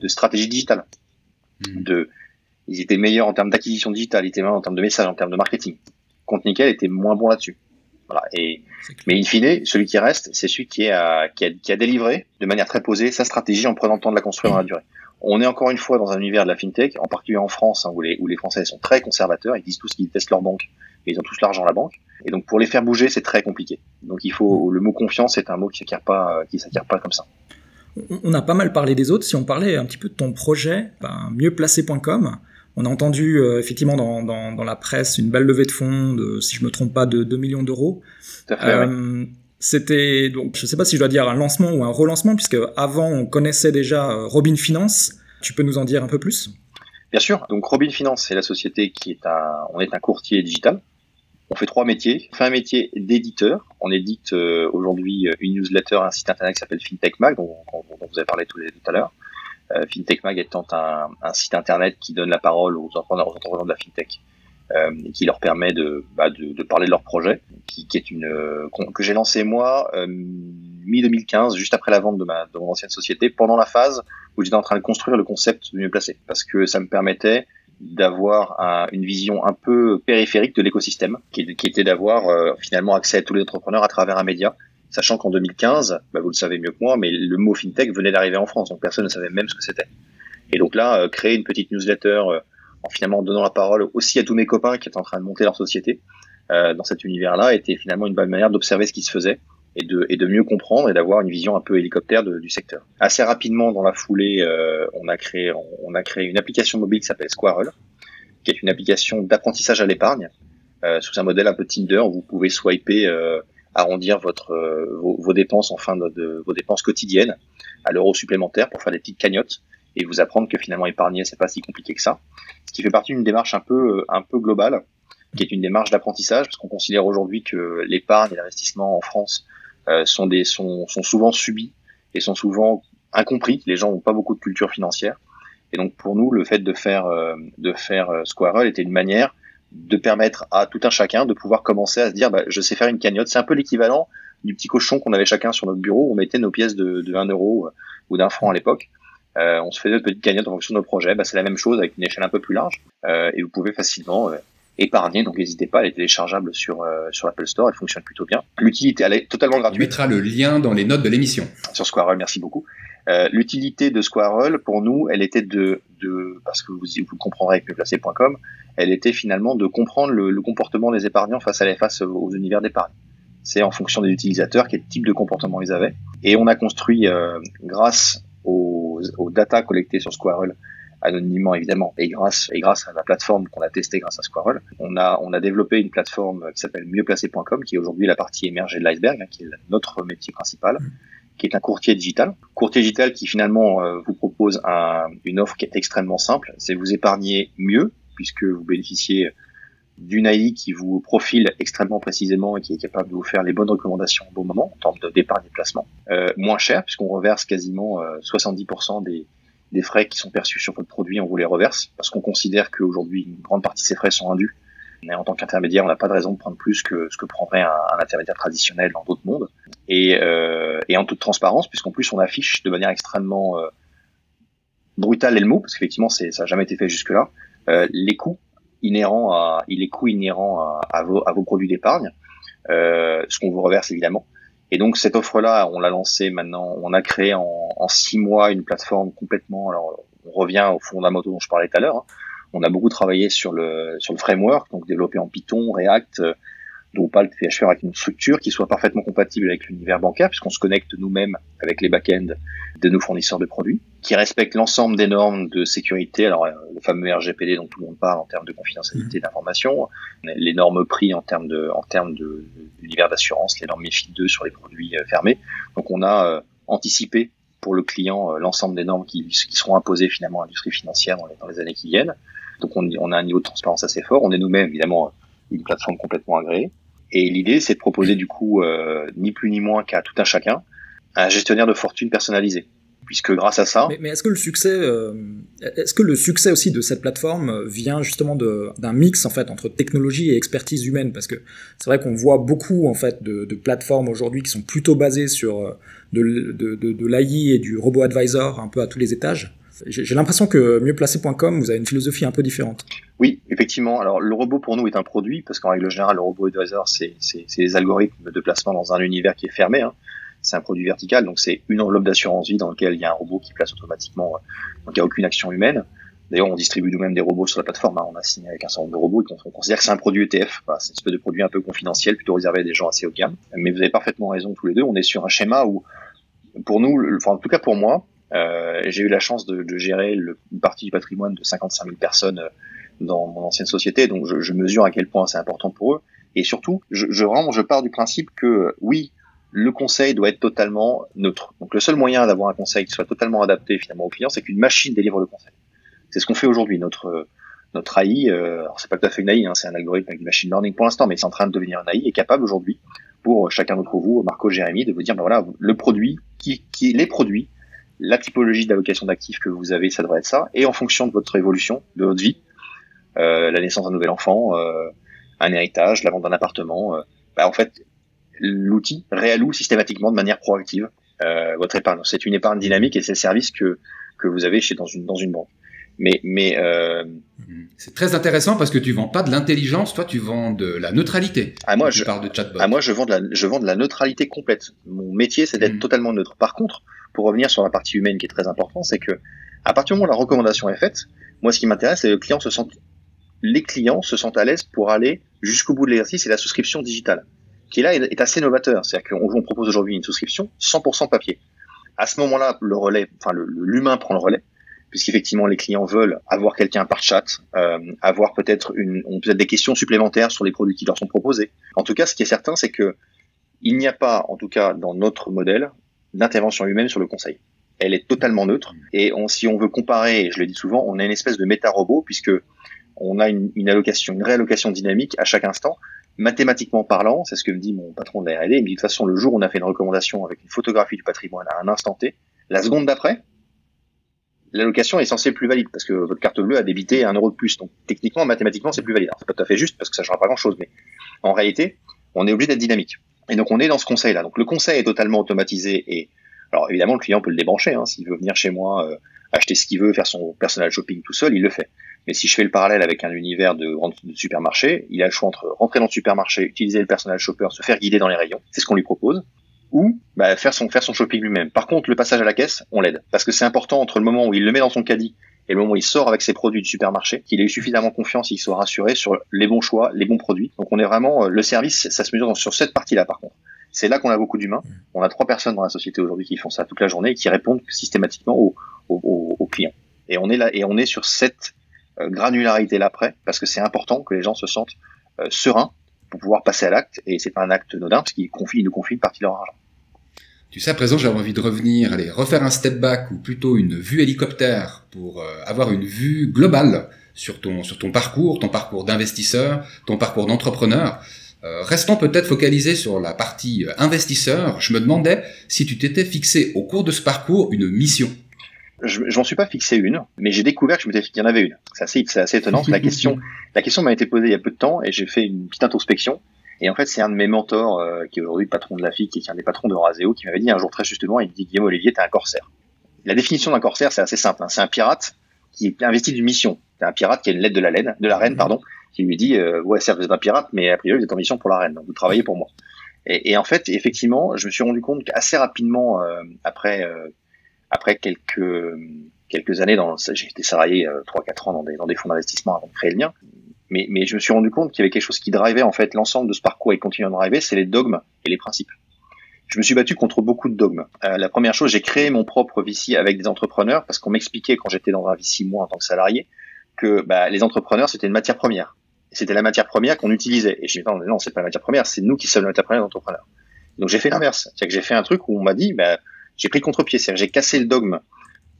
de stratégie digitale. Hmm. De, ils étaient meilleurs en termes d'acquisition digitale, ils étaient meilleurs en termes de message, en termes de marketing. Compte Nickel était moins bon là-dessus. Voilà. Et, mais in fine, celui qui reste, c'est celui qui, a, qui, a, qui a délivré de manière très posée sa stratégie en prenant le temps de la construire dans la durée. On est encore une fois dans un univers de la fintech, en particulier en France, hein, où, les, où les Français sont très conservateurs, ils disent tous qu'ils testent leur banque, et ils ont tous l'argent à la banque. Et donc pour les faire bouger, c'est très compliqué. Donc il faut le mot confiance est un mot qui s'acquiert pas, qui s'acquiert pas comme ça. On a pas mal parlé des autres. Si on parlait un petit peu de ton projet, ben, mieuxplacé.com, on a entendu euh, effectivement dans, dans, dans, la presse une belle levée de fonds de, si je me trompe pas, de 2 millions d'euros. Euh, C'était donc, je sais pas si je dois dire un lancement ou un relancement, puisque avant on connaissait déjà euh, Robin Finance. Tu peux nous en dire un peu plus? Bien sûr. Donc Robin Finance, c'est la société qui est un, on est un courtier digital. On fait trois métiers. On fait un métier d'éditeur. On édite aujourd'hui une newsletter, un site internet qui s'appelle FinTech Mag, dont, dont, vous avez parlé tout, tout à l'heure. Euh, FinTech Mag étant un, un, site internet qui donne la parole aux entrepreneurs, de la FinTech. Euh, et qui leur permet de, bah, de, de, parler de leur projet, qui, qui est une euh, que j'ai lancé moi mi 2015, juste après la vente de ma de mon ancienne société, pendant la phase où j'étais en train de construire le concept de mieux placé, parce que ça me permettait d'avoir un, une vision un peu périphérique de l'écosystème, qui, qui, était d'avoir euh, finalement accès à tous les entrepreneurs à travers un média, sachant qu'en 2015, bah, vous le savez mieux que moi, mais le mot fintech venait d'arriver en France, donc personne ne savait même ce que c'était. Et donc là, créer une petite newsletter en finalement donnant la parole aussi à tous mes copains qui étaient en train de monter leur société euh, dans cet univers-là, était finalement une bonne manière d'observer ce qui se faisait et de, et de mieux comprendre et d'avoir une vision un peu hélicoptère de, du secteur. Assez rapidement, dans la foulée, euh, on, a créé, on, a créé une application mobile qui s'appelle Squirrel, qui est une application d'apprentissage à l'épargne, euh, sous un modèle un peu Tinder où vous pouvez swiper, euh, arrondir votre, euh, vos, vos, dépenses en fin de, de, vos dépenses quotidiennes à l'euro supplémentaire pour faire des petites cagnottes et vous apprendre que finalement épargner c'est pas si compliqué que ça. Ce qui fait partie d'une démarche un peu euh, un peu globale, qui est une démarche d'apprentissage parce qu'on considère aujourd'hui que l'épargne et l'investissement en France euh, sont des sont, sont souvent subis et sont souvent incompris. Les gens n'ont pas beaucoup de culture financière. Et donc pour nous, le fait de faire euh, de faire euh, était une manière de permettre à tout un chacun de pouvoir commencer à se dire bah, je sais faire une cagnotte. C'est un peu l'équivalent du petit cochon qu'on avait chacun sur notre bureau. On mettait nos pièces de, de 1 euro ou d'un franc à l'époque. Euh, on se fait de petites cagnottes en fonction de nos projets. Bah, c'est la même chose avec une échelle un peu plus large. Euh, et vous pouvez facilement euh, épargner. Donc n'hésitez pas, elle est téléchargeable sur euh, sur l'Apple Store. Elle fonctionne plutôt bien. L'utilité, elle est totalement gratuite. On mettra le lien dans les notes de l'émission. Sur Squirrel, merci beaucoup. Euh, L'utilité de Squirrel, pour nous, elle était de, de parce que vous, vous comprendrez avec mieuxplacé.com, elle était finalement de comprendre le, le, comportement des épargnants face à les face aux univers d'épargne. C'est en fonction des utilisateurs quel type de comportement ils avaient. Et on a construit, euh, grâce aux, aux data collectées sur Squirrel anonymement évidemment et grâce et grâce à la plateforme qu'on a testée grâce à Squirrel, on a on a développé une plateforme qui s'appelle mieuxplacé.com qui est aujourd'hui la partie émergée de l'iceberg hein, qui est notre métier principal qui est un courtier digital. Courtier digital qui finalement euh, vous propose un, une offre qui est extrêmement simple, c'est vous épargner mieux puisque vous bénéficiez d'une AI qui vous profile extrêmement précisément et qui est capable de vous faire les bonnes recommandations au bon moment en termes de départ et placement. Euh, moins cher puisqu'on reverse quasiment euh, 70% des, des frais qui sont perçus sur votre produit, on vous les reverse parce qu'on considère qu'aujourd'hui une grande partie de ces frais sont indus. En tant qu'intermédiaire, on n'a pas de raison de prendre plus que ce que prendrait un, intermédiaire traditionnel dans d'autres mondes. Et, euh, et, en toute transparence, puisqu'en plus on affiche de manière extrêmement euh, brutale et le mot, parce qu'effectivement ça n'a jamais été fait jusque-là, euh, les coûts inhérents à, il est coût inhérent à, à, vos, à vos produits d'épargne, euh, ce qu'on vous reverse évidemment. Et donc cette offre-là, on l'a lancée maintenant, on a créé en, en, six mois une plateforme complètement. Alors on revient aux fondamentaux dont je parlais tout à l'heure. Hein. On a beaucoup travaillé sur le sur le framework, donc développé en Python, React, Drupal, PHP avec une structure qui soit parfaitement compatible avec l'univers bancaire, puisqu'on se connecte nous-mêmes avec les back-ends de nos fournisseurs de produits, qui respecte l'ensemble des normes de sécurité, alors euh, le fameux RGPD dont tout le monde parle en termes de confidentialité mmh. d'information, les normes prix en termes de en termes de l'univers d'assurance, les normes MiFID 2 sur les produits euh, fermés. Donc on a euh, anticipé pour le client l'ensemble des normes qui, qui, seront imposées finalement à l'industrie financière dans les, dans les, années qui viennent. Donc on, a un niveau de transparence assez fort. On est nous-mêmes évidemment une plateforme complètement agréée. Et l'idée, c'est de proposer du coup, euh, ni plus ni moins qu'à tout un chacun, un gestionnaire de fortune personnalisé. Puisque grâce à ça. Mais, mais est-ce que le succès, euh, est-ce que le succès aussi de cette plateforme vient justement d'un mix en fait entre technologie et expertise humaine? Parce que c'est vrai qu'on voit beaucoup en fait de, plateformes aujourd'hui qui sont plutôt basées sur euh, de, de l'AI et du robot advisor un peu à tous les étages. J'ai l'impression que mieuxplacé.com, vous avez une philosophie un peu différente. Oui, effectivement. Alors, le robot pour nous est un produit, parce qu'en règle générale, le robot advisor, c'est des algorithmes de placement dans un univers qui est fermé. Hein. C'est un produit vertical, donc c'est une enveloppe d'assurance vie dans laquelle il y a un robot qui place automatiquement, euh, donc il n'y a aucune action humaine. D'ailleurs, on distribue nous-mêmes des robots sur la plateforme. Hein. On a signé avec un certain nombre de robots et on, considère que c'est un produit ETF. C'est une espèce de produit un peu confidentiel, plutôt réservé à des gens assez haut de gamme. Mais vous avez parfaitement raison tous les deux. On est sur un schéma où, pour nous, enfin, en tout cas pour moi, euh, j'ai eu la chance de, de gérer le, une partie du patrimoine de 55 000 personnes euh, dans mon ancienne société, donc je, je mesure à quel point c'est important pour eux. Et surtout, je, je, vraiment, je pars du principe que oui, le conseil doit être totalement neutre. Donc le seul moyen d'avoir un conseil qui soit totalement adapté finalement au client, c'est qu'une machine délivre le conseil. C'est ce qu'on fait aujourd'hui. Notre notre AI, euh, alors c'est pas tout à fait une AI, hein, c'est un algorithme avec du machine learning pour l'instant, mais c'est en train de devenir un AI, est capable aujourd'hui pour chacun d'entre vous, Marco, Jérémy, de vous dire ben voilà le produit qui, qui les produits la typologie d'allocation d'actifs que vous avez, ça devrait être ça, et en fonction de votre évolution, de votre vie, euh, la naissance d'un nouvel enfant, euh, un héritage, la vente d'un appartement, euh, bah, en fait, l'outil réalloue systématiquement de manière proactive votre épargne. C'est une épargne dynamique et c'est le service que que vous avez chez dans une dans une banque. Mais mais euh, c'est très intéressant parce que tu vends pas de l'intelligence, toi tu vends de la neutralité. Ah moi je parle de chatbot. Ah moi je vends de la je vends de la neutralité complète. Mon métier c'est d'être mmh. totalement neutre. Par contre, pour revenir sur la partie humaine qui est très importante, c'est que à partir du moment où la recommandation est faite, moi ce qui m'intéresse, c'est que le client se sente, les clients se sentent à l'aise pour aller jusqu'au bout de l'exercice et la souscription digitale, qui là est assez novateur. C'est-à-dire qu'on propose aujourd'hui une souscription 100% papier. À ce moment-là, le relais, enfin l'humain prend le relais, puisqu'effectivement les clients veulent avoir quelqu'un par chat, euh, avoir peut-être une, peut-être des questions supplémentaires sur les produits qui leur sont proposés. En tout cas, ce qui est certain, c'est que il n'y a pas, en tout cas dans notre modèle, d'intervention humaine sur le conseil. Elle est totalement neutre et on, si on veut comparer, et je le dis souvent, on a une espèce de méta-robot puisque on a une, une, allocation, une réallocation dynamique à chaque instant. Mathématiquement parlant, c'est ce que me dit mon patron de la R&D, il me dit de toute façon le jour où on a fait une recommandation avec une photographie du patrimoine à un instant T, la seconde d'après, l'allocation est censée plus valide parce que votre carte bleue a débité un euro de plus. Donc techniquement, mathématiquement, c'est plus valide. C'est pas tout à fait juste parce que ça ne changera pas grand chose, mais en réalité, on est obligé d'être dynamique. Et donc on est dans ce conseil-là. Donc le conseil est totalement automatisé et alors évidemment le client peut le débrancher hein, s'il veut venir chez moi euh, acheter ce qu'il veut, faire son personal shopping tout seul, il le fait. Mais si je fais le parallèle avec un univers de, supermarché, il a le choix entre rentrer dans le supermarché, utiliser le personal shopper, se faire guider dans les rayons, c'est ce qu'on lui propose, ou bah, faire son faire son shopping lui-même. Par contre, le passage à la caisse, on l'aide parce que c'est important entre le moment où il le met dans son caddie et le moment où il sort avec ses produits du supermarché, qu'il ait eu suffisamment confiance, il soit rassuré sur les bons choix, les bons produits. Donc on est vraiment euh, le service, ça se mesure sur cette partie-là par contre. C'est là qu'on a beaucoup d'humains. On a trois personnes dans la société aujourd'hui qui font ça toute la journée et qui répondent systématiquement aux, aux, aux clients. Et on est là et on est sur cette euh, granularité là après parce que c'est important que les gens se sentent euh, sereins pour pouvoir passer à l'acte et c'est pas un acte anodin parce qu'ils confient, ils nous confient une partie de leur argent. Tu sais, à présent, j'avais envie de revenir, aller refaire un step back ou plutôt une vue hélicoptère pour euh, avoir une vue globale sur ton, sur ton parcours, ton parcours d'investisseur, ton parcours d'entrepreneur. Euh, restons peut-être focalisés sur la partie euh, investisseur. Je me demandais si tu t'étais fixé au cours de ce parcours une mission. Je j'en suis pas fixé une, mais j'ai découvert que je m'étais qu'il y en avait une. C'est assez, c'est assez étonnant. la (laughs) question, la question m'a été posée il y a peu de temps et j'ai fait une petite introspection. Et en fait, c'est un de mes mentors, euh, qui est aujourd'hui patron de la FIC et qui est un des patrons de Raseo, qui m'avait dit un jour très justement, il me dit Guillaume Olivier, t'es un corsaire. La définition d'un corsaire, c'est assez simple. Hein. C'est un pirate qui est investi d'une mission. C'est un pirate qui a une lettre de la laine, de la reine, pardon, qui lui dit euh, ouais certes vous êtes un pirate, mais a priori vous êtes en mission pour la reine, donc vous travaillez pour moi. Et, et en fait, effectivement, je me suis rendu compte qu'assez rapidement euh, après euh, après quelques quelques années dans j'ai été salarié euh, 3-4 ans dans des, dans des fonds d'investissement avant de créer le mien mais, mais je me suis rendu compte qu'il y avait quelque chose qui drivait en fait l'ensemble de ce parcours et continue à driver, c'est les dogmes et les principes. Je me suis battu contre beaucoup de dogmes. Euh, la première chose, j'ai créé mon propre VC avec des entrepreneurs parce qu'on m'expliquait quand j'étais dans un VC moi en tant que salarié que bah, les entrepreneurs c'était une matière première. C'était la matière première qu'on utilisait. Et j'ai dit non, non, c'est pas la matière première, c'est nous qui sommes la matière première d'entrepreneurs. Donc j'ai fait l'inverse, c'est-à-dire que j'ai fait un truc où on m'a dit, bah, j'ai pris contre-pied, c'est-à-dire j'ai cassé le dogme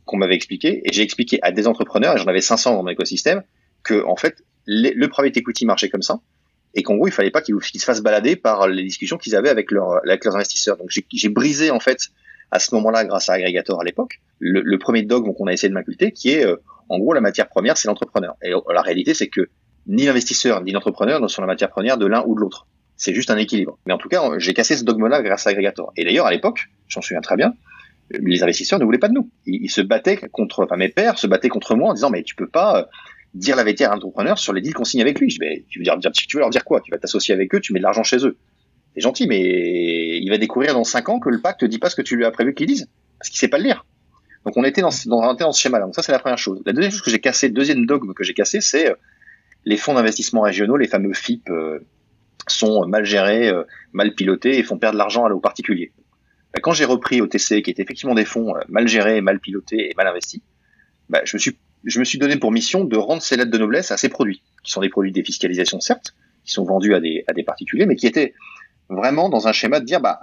qu'on m'avait expliqué et j'ai expliqué à des entrepreneurs, et j'en avais 500 dans mon écosystème, que en fait le private equity marchait comme ça, et qu'en gros, il fallait pas qu'ils se fassent balader par les discussions qu'ils avaient avec, leur, avec leurs investisseurs. Donc j'ai brisé en fait à ce moment-là, grâce à Aggregator à l'époque, le, le, premier dogme qu'on a essayé de m'inculter, qui est euh, en gros la matière première, c'est l'entrepreneur. Et euh, la réalité, c'est que ni l'investisseur ni l'entrepreneur ne sont la matière première de l'un ou de l'autre. C'est juste un équilibre. Mais en tout cas, j'ai cassé ce dogme-là grâce à Aggregator. Et d'ailleurs, à l'époque, j'en souviens très bien, les investisseurs ne voulaient pas de nous. Ils, ils, se battaient contre, enfin mes pères se battaient contre moi en disant mais tu peux pas dire la vérité à un entrepreneur sur les deals qu'on signe avec lui. Je dis, tu veux leur dire quoi? Tu vas t'associer avec eux, tu mets de l'argent chez eux. C'est gentil, mais il va découvrir dans 5 ans que le pacte ne dit pas ce que tu lui as prévu qu'il dise, parce qu'il sait pas le lire. Donc on était dans, dans, ce schéma-là. Donc ça c'est la première chose. La deuxième chose que j'ai cassé, le deuxième dogme que j'ai cassé, c'est euh, les fonds d'investissement régionaux, les fameux FIP, euh, sont mal gérés, euh, mal pilotés et font perdre de l'argent aux particuliers. Bah, quand j'ai repris OTC, qui étaient effectivement des fonds mal gérés, mal pilotés et mal investis, bah, je me suis je me suis donné pour mission de rendre ces lettres de noblesse à ces produits, qui sont des produits de défiscalisation certes, qui sont vendus à des, à des particuliers, mais qui étaient vraiment dans un schéma de dire, bah,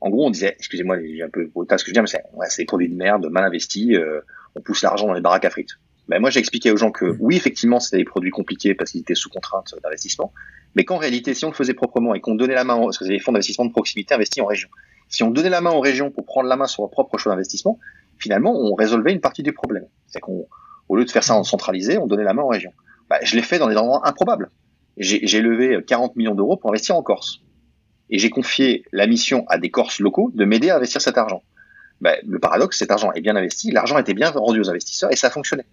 en gros, on disait, excusez-moi, j'ai un peu brutal ce que je dis, mais c'est ouais, des produits de merde, mal investis, euh, on pousse l'argent dans les baraques à frites. Ben moi, j'ai expliqué aux gens que mmh. oui, effectivement, c'était des produits compliqués parce qu'ils étaient sous contrainte d'investissement, mais qu'en réalité, si on le faisait proprement et qu'on donnait la main, parce que c'est des fonds d'investissement de proximité investis en région, si on donnait la main aux régions pour prendre la main sur leur propre choix d'investissement, finalement, on résolvait une partie du problème. C'est qu'on au lieu de faire ça en centralisé, on donnait la main aux régions. Bah, je l'ai fait dans des endroits improbables. J'ai levé 40 millions d'euros pour investir en Corse. Et j'ai confié la mission à des Corses locaux de m'aider à investir cet argent. Bah, le paradoxe, cet argent est bien investi, l'argent était bien rendu aux investisseurs et ça fonctionnait.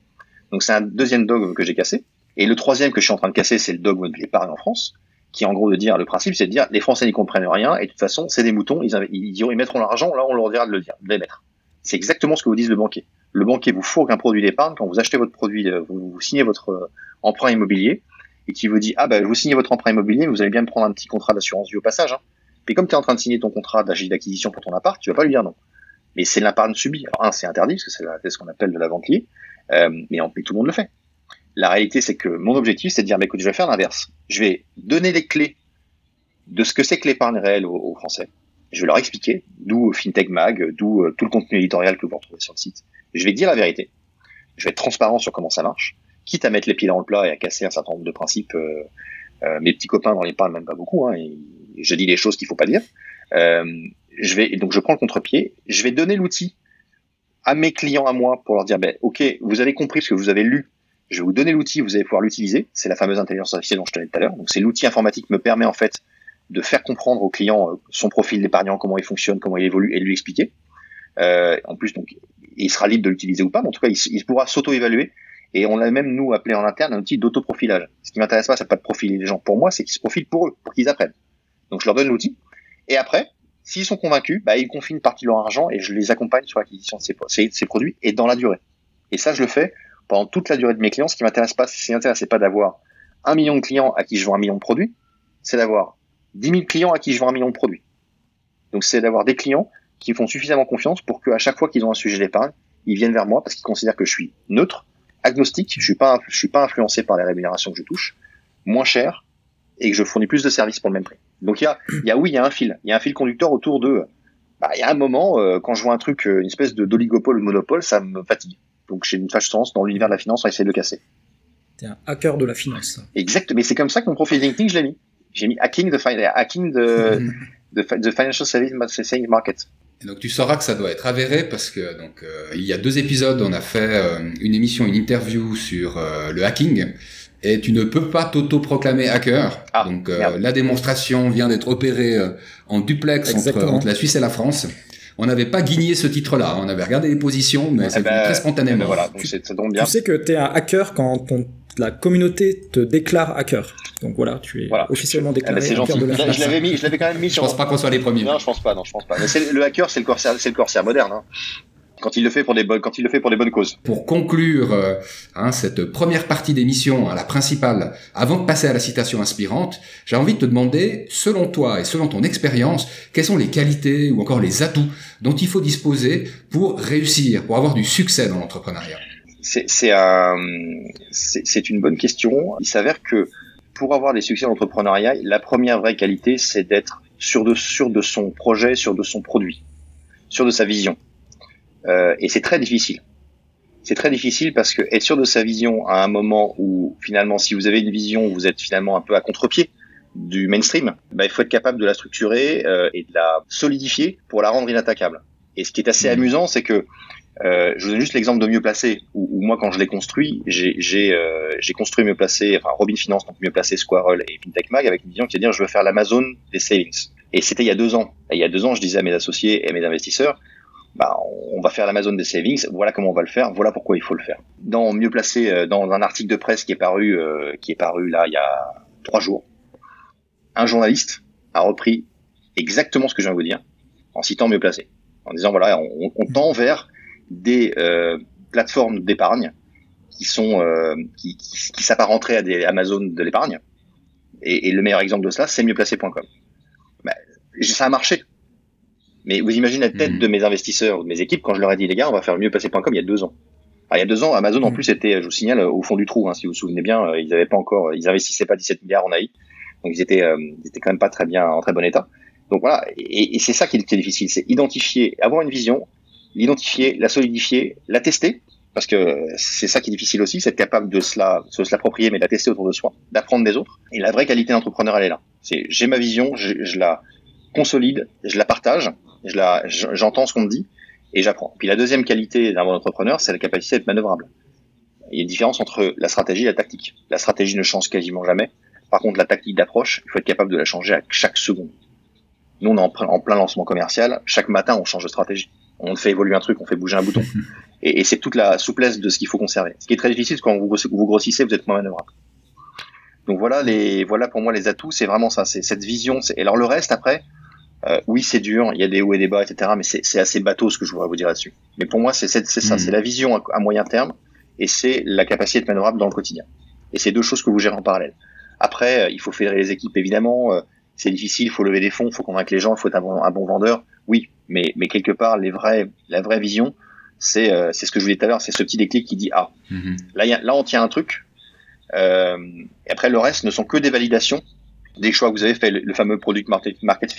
Donc c'est un deuxième dogme que j'ai cassé. Et le troisième que je suis en train de casser, c'est le dogme de l'épargne en France, qui est en gros de dire, le principe, c'est de dire, les Français n'y comprennent rien et de toute façon, c'est des moutons, ils, ils, mettront l'argent, là on leur dira de le dire, de les mettre. C'est exactement ce que vous disent le banquier le banquier vous fourgue un produit d'épargne quand vous achetez votre produit, euh, vous, signez votre euh, emprunt immobilier et qui vous dit ah ben vous signez votre emprunt immobilier, vous allez bien me prendre un petit contrat d'assurance vie au passage. Hein. Comme tu es en train de signer ton contrat d'acquisition pour ton appart, tu vas pas lui dire non. Mais c'est l'épargne subie. Alors un, c'est interdit parce que c'est ce qu'on appelle de la vente liée, euh, mais, mais tout le monde le fait. La réalité, c'est que mon objectif, c'est de dire, mais écoute, je vais faire l'inverse. Je vais donner les clés de ce que c'est que l'épargne réelle aux, Français. Je vais leur expliquer, d'où FinTech Mag, d'où tout le contenu éditorial que vous retrouvez sur le site je vais dire la vérité. Je vais être transparent sur comment ça marche, quitte à mettre les pieds dans le plat et à casser un certain nombre de principes. Euh, euh, mes petits copains n'en parlent même pas beaucoup. Hein, et je dis les choses qu'il faut pas dire. Euh, je vais donc je prends le contre-pied. Je vais donner l'outil à mes clients à moi pour leur dire ben ok vous avez compris ce que vous avez lu. Je vais vous donner l'outil, vous allez pouvoir l'utiliser. C'est la fameuse intelligence artificielle dont je te parlais tout à l'heure. Donc c'est l'outil informatique qui me permet en fait de faire comprendre au client son profil d'épargnant, comment il fonctionne, comment il évolue et de lui expliquer. Euh, en plus, donc, il sera libre de l'utiliser ou pas, mais en tout cas, il, pourra s'auto-évaluer. Et on l'a même, nous, appelé en interne un outil d'auto-profilage. Ce qui m'intéresse pas, c'est pas de profiler les gens pour moi, c'est qu'ils se profilent pour eux, pour qu'ils apprennent. Donc, je leur donne l'outil. Et après, s'ils sont convaincus, bah, ils confient une partie de leur argent et je les accompagne sur l'acquisition de ces, produits et dans la durée. Et ça, je le fais pendant toute la durée de mes clients. Ce qui m'intéresse pas, c'est pas d'avoir un million de clients à qui je vends un million de produits, c'est d'avoir 10 000 clients à qui je vends un million de produits. Donc, c'est d'avoir des clients qui font suffisamment confiance pour qu'à chaque fois qu'ils ont un sujet d'épargne, ils viennent vers moi parce qu'ils considèrent que je suis neutre, agnostique, je suis pas, je suis pas influencé par les rémunérations que je touche, moins cher et que je fournis plus de services pour le même prix. Donc il y a, il y a oui, il y a un fil, il y a un fil conducteur autour de. Bah, il y a un moment euh, quand je vois un truc, euh, une espèce de d'oligopole ou monopole, ça me fatigue. Donc j'ai une fâche sens dans l'univers de la finance, on va essayer de le casser. T'es un hacker de la finance. Exact, mais c'est comme ça que mon profil LinkedIn je l'ai mis. J'ai mis hacking the, hacking (laughs) the, the, financial service market donc tu sauras que ça doit être avéré parce que donc euh, il y a deux épisodes, on a fait euh, une émission, une interview sur euh, le hacking. Et tu ne peux pas t'auto-proclamer hacker. Ah, donc la démonstration vient d'être opérée en duplex entre, la Suisse et la France. On n'avait pas guigné ce titre-là. On avait regardé les positions, mais c'est eh ben, très spontanément. Eh ben voilà, donc tu, bien. tu sais que tu es un hacker quand ton la communauté te déclare hacker. Donc voilà, tu es officiellement déclaré ah bah, hacker de la Je, je l'avais mis, je l'avais quand même mis sur. Je pense pas qu'on soit les premiers. Non, je pense pas, non, je pense pas. Mais le hacker, c'est le corsaire, c'est le corsaire moderne. Hein. Quand il le fait pour des bonnes, quand il le fait pour des bonnes causes. Pour conclure euh, hein, cette première partie d'émission, hein, la principale, avant de passer à la citation inspirante, j'ai envie de te demander, selon toi et selon ton expérience, quelles sont les qualités ou encore les atouts dont il faut disposer pour réussir, pour avoir du succès dans l'entrepreneuriat? C'est un, c'est une bonne question. Il s'avère que pour avoir des succès d'entrepreneuriat, la première vraie qualité, c'est d'être sûr de, sûr de son projet, sûr de son produit, sûr de sa vision. Euh, et c'est très difficile. C'est très difficile parce que être sûr de sa vision à un moment où finalement, si vous avez une vision, vous êtes finalement un peu à contre-pied du mainstream, bah, il faut être capable de la structurer euh, et de la solidifier pour la rendre inattaquable. Et ce qui est assez mmh. amusant, c'est que euh, je vous donne juste l'exemple de mieux placé, où, moi quand je l'ai construit, j'ai euh, construit mieux placé, enfin Robin Finance, donc mieux placé, Squirrel et FinTech Mag, avec une vision qui est de dire je veux faire l'Amazon des savings. Et c'était il y a deux ans. Et il y a deux ans, je disais à mes associés et à mes investisseurs, bah, on va faire l'Amazon des savings, voilà comment on va le faire, voilà pourquoi il faut le faire. Dans mieux placé, euh, dans un article de presse qui est paru, euh, qui est paru là il y a trois jours, un journaliste a repris exactement ce que je viens de vous dire, en citant mieux placé, en disant voilà, on, on tend vers des euh, plateformes d'épargne qui sont euh, qui, qui, s'apparenteraient à des Amazon de l'épargne. Et, et, le meilleur exemple de cela, c'est mieuxplacé.com. Bah, ça a marché. Mais vous imaginez la tête mhm. de mes investisseurs ou de mes équipes quand je leur ai dit les gars, on va faire mieuxplacé.com il y a deux ans. Alors, il y a deux ans, Amazon en mhm. plus était, je vous signale, au fond du trou. Hein, si vous vous souvenez bien, euh, ils avaient pas encore, ils investissaient pas 17 milliards en AI, donc ils étaient, euh, ils étaient quand même pas très bien, en très bon état. Donc voilà, et, et c'est ça qui est, qui est difficile, c'est identifier, avoir une vision, l'identifier, la solidifier, la tester, parce que c'est ça qui est difficile aussi, c'est être capable de se la, se l'approprier, mais de la tester autour de soi, d'apprendre des autres. Et la vraie qualité d'entrepreneur, elle est là. C'est j'ai ma vision, je, je, la consolide, je la partage, je la, j'entends ce qu'on me dit et j'apprends. Puis la deuxième qualité d'un bon entrepreneur, c'est la capacité d'être manœuvrable. Il y a une différence entre la stratégie et la tactique. La stratégie ne change quasiment jamais. Par contre, la tactique d'approche, il faut être capable de la changer à chaque seconde. Nous, on est en plein lancement commercial. Chaque matin, on change de stratégie on fait évoluer un truc, on fait bouger un bouton. (laughs) et, et c'est toute la souplesse de ce qu'il faut conserver. Ce qui est très difficile, c'est quand vous, vous grossissez, vous êtes moins manœuvrable. Donc voilà les, voilà pour moi les atouts, c'est vraiment ça, c'est cette vision. Et alors le reste après, euh, oui c'est dur, il y a des hauts et des bas, etc. Mais c'est assez bateau ce que je voudrais vous dire là-dessus. Mais pour moi c'est ça, hmm. c'est la vision à, moyen terme et c'est la capacité d'être manœuvrable dans le quotidien. Et c'est deux choses que vous gérez en parallèle. Après, euh, il faut fédérer les équipes évidemment. Euh, c'est difficile, il faut lever des fonds, il faut convaincre les gens, il faut être un bon, un bon vendeur. Oui, mais, mais quelque part, les vrais, la vraie vision, c'est euh, c'est ce que je vous disais tout à l'heure, c'est ce petit déclic qui dit ah mhm. là y a, là on tient un truc. Euh, et après le reste ne sont que des validations des choix que vous avez fait, le, fameux product market, market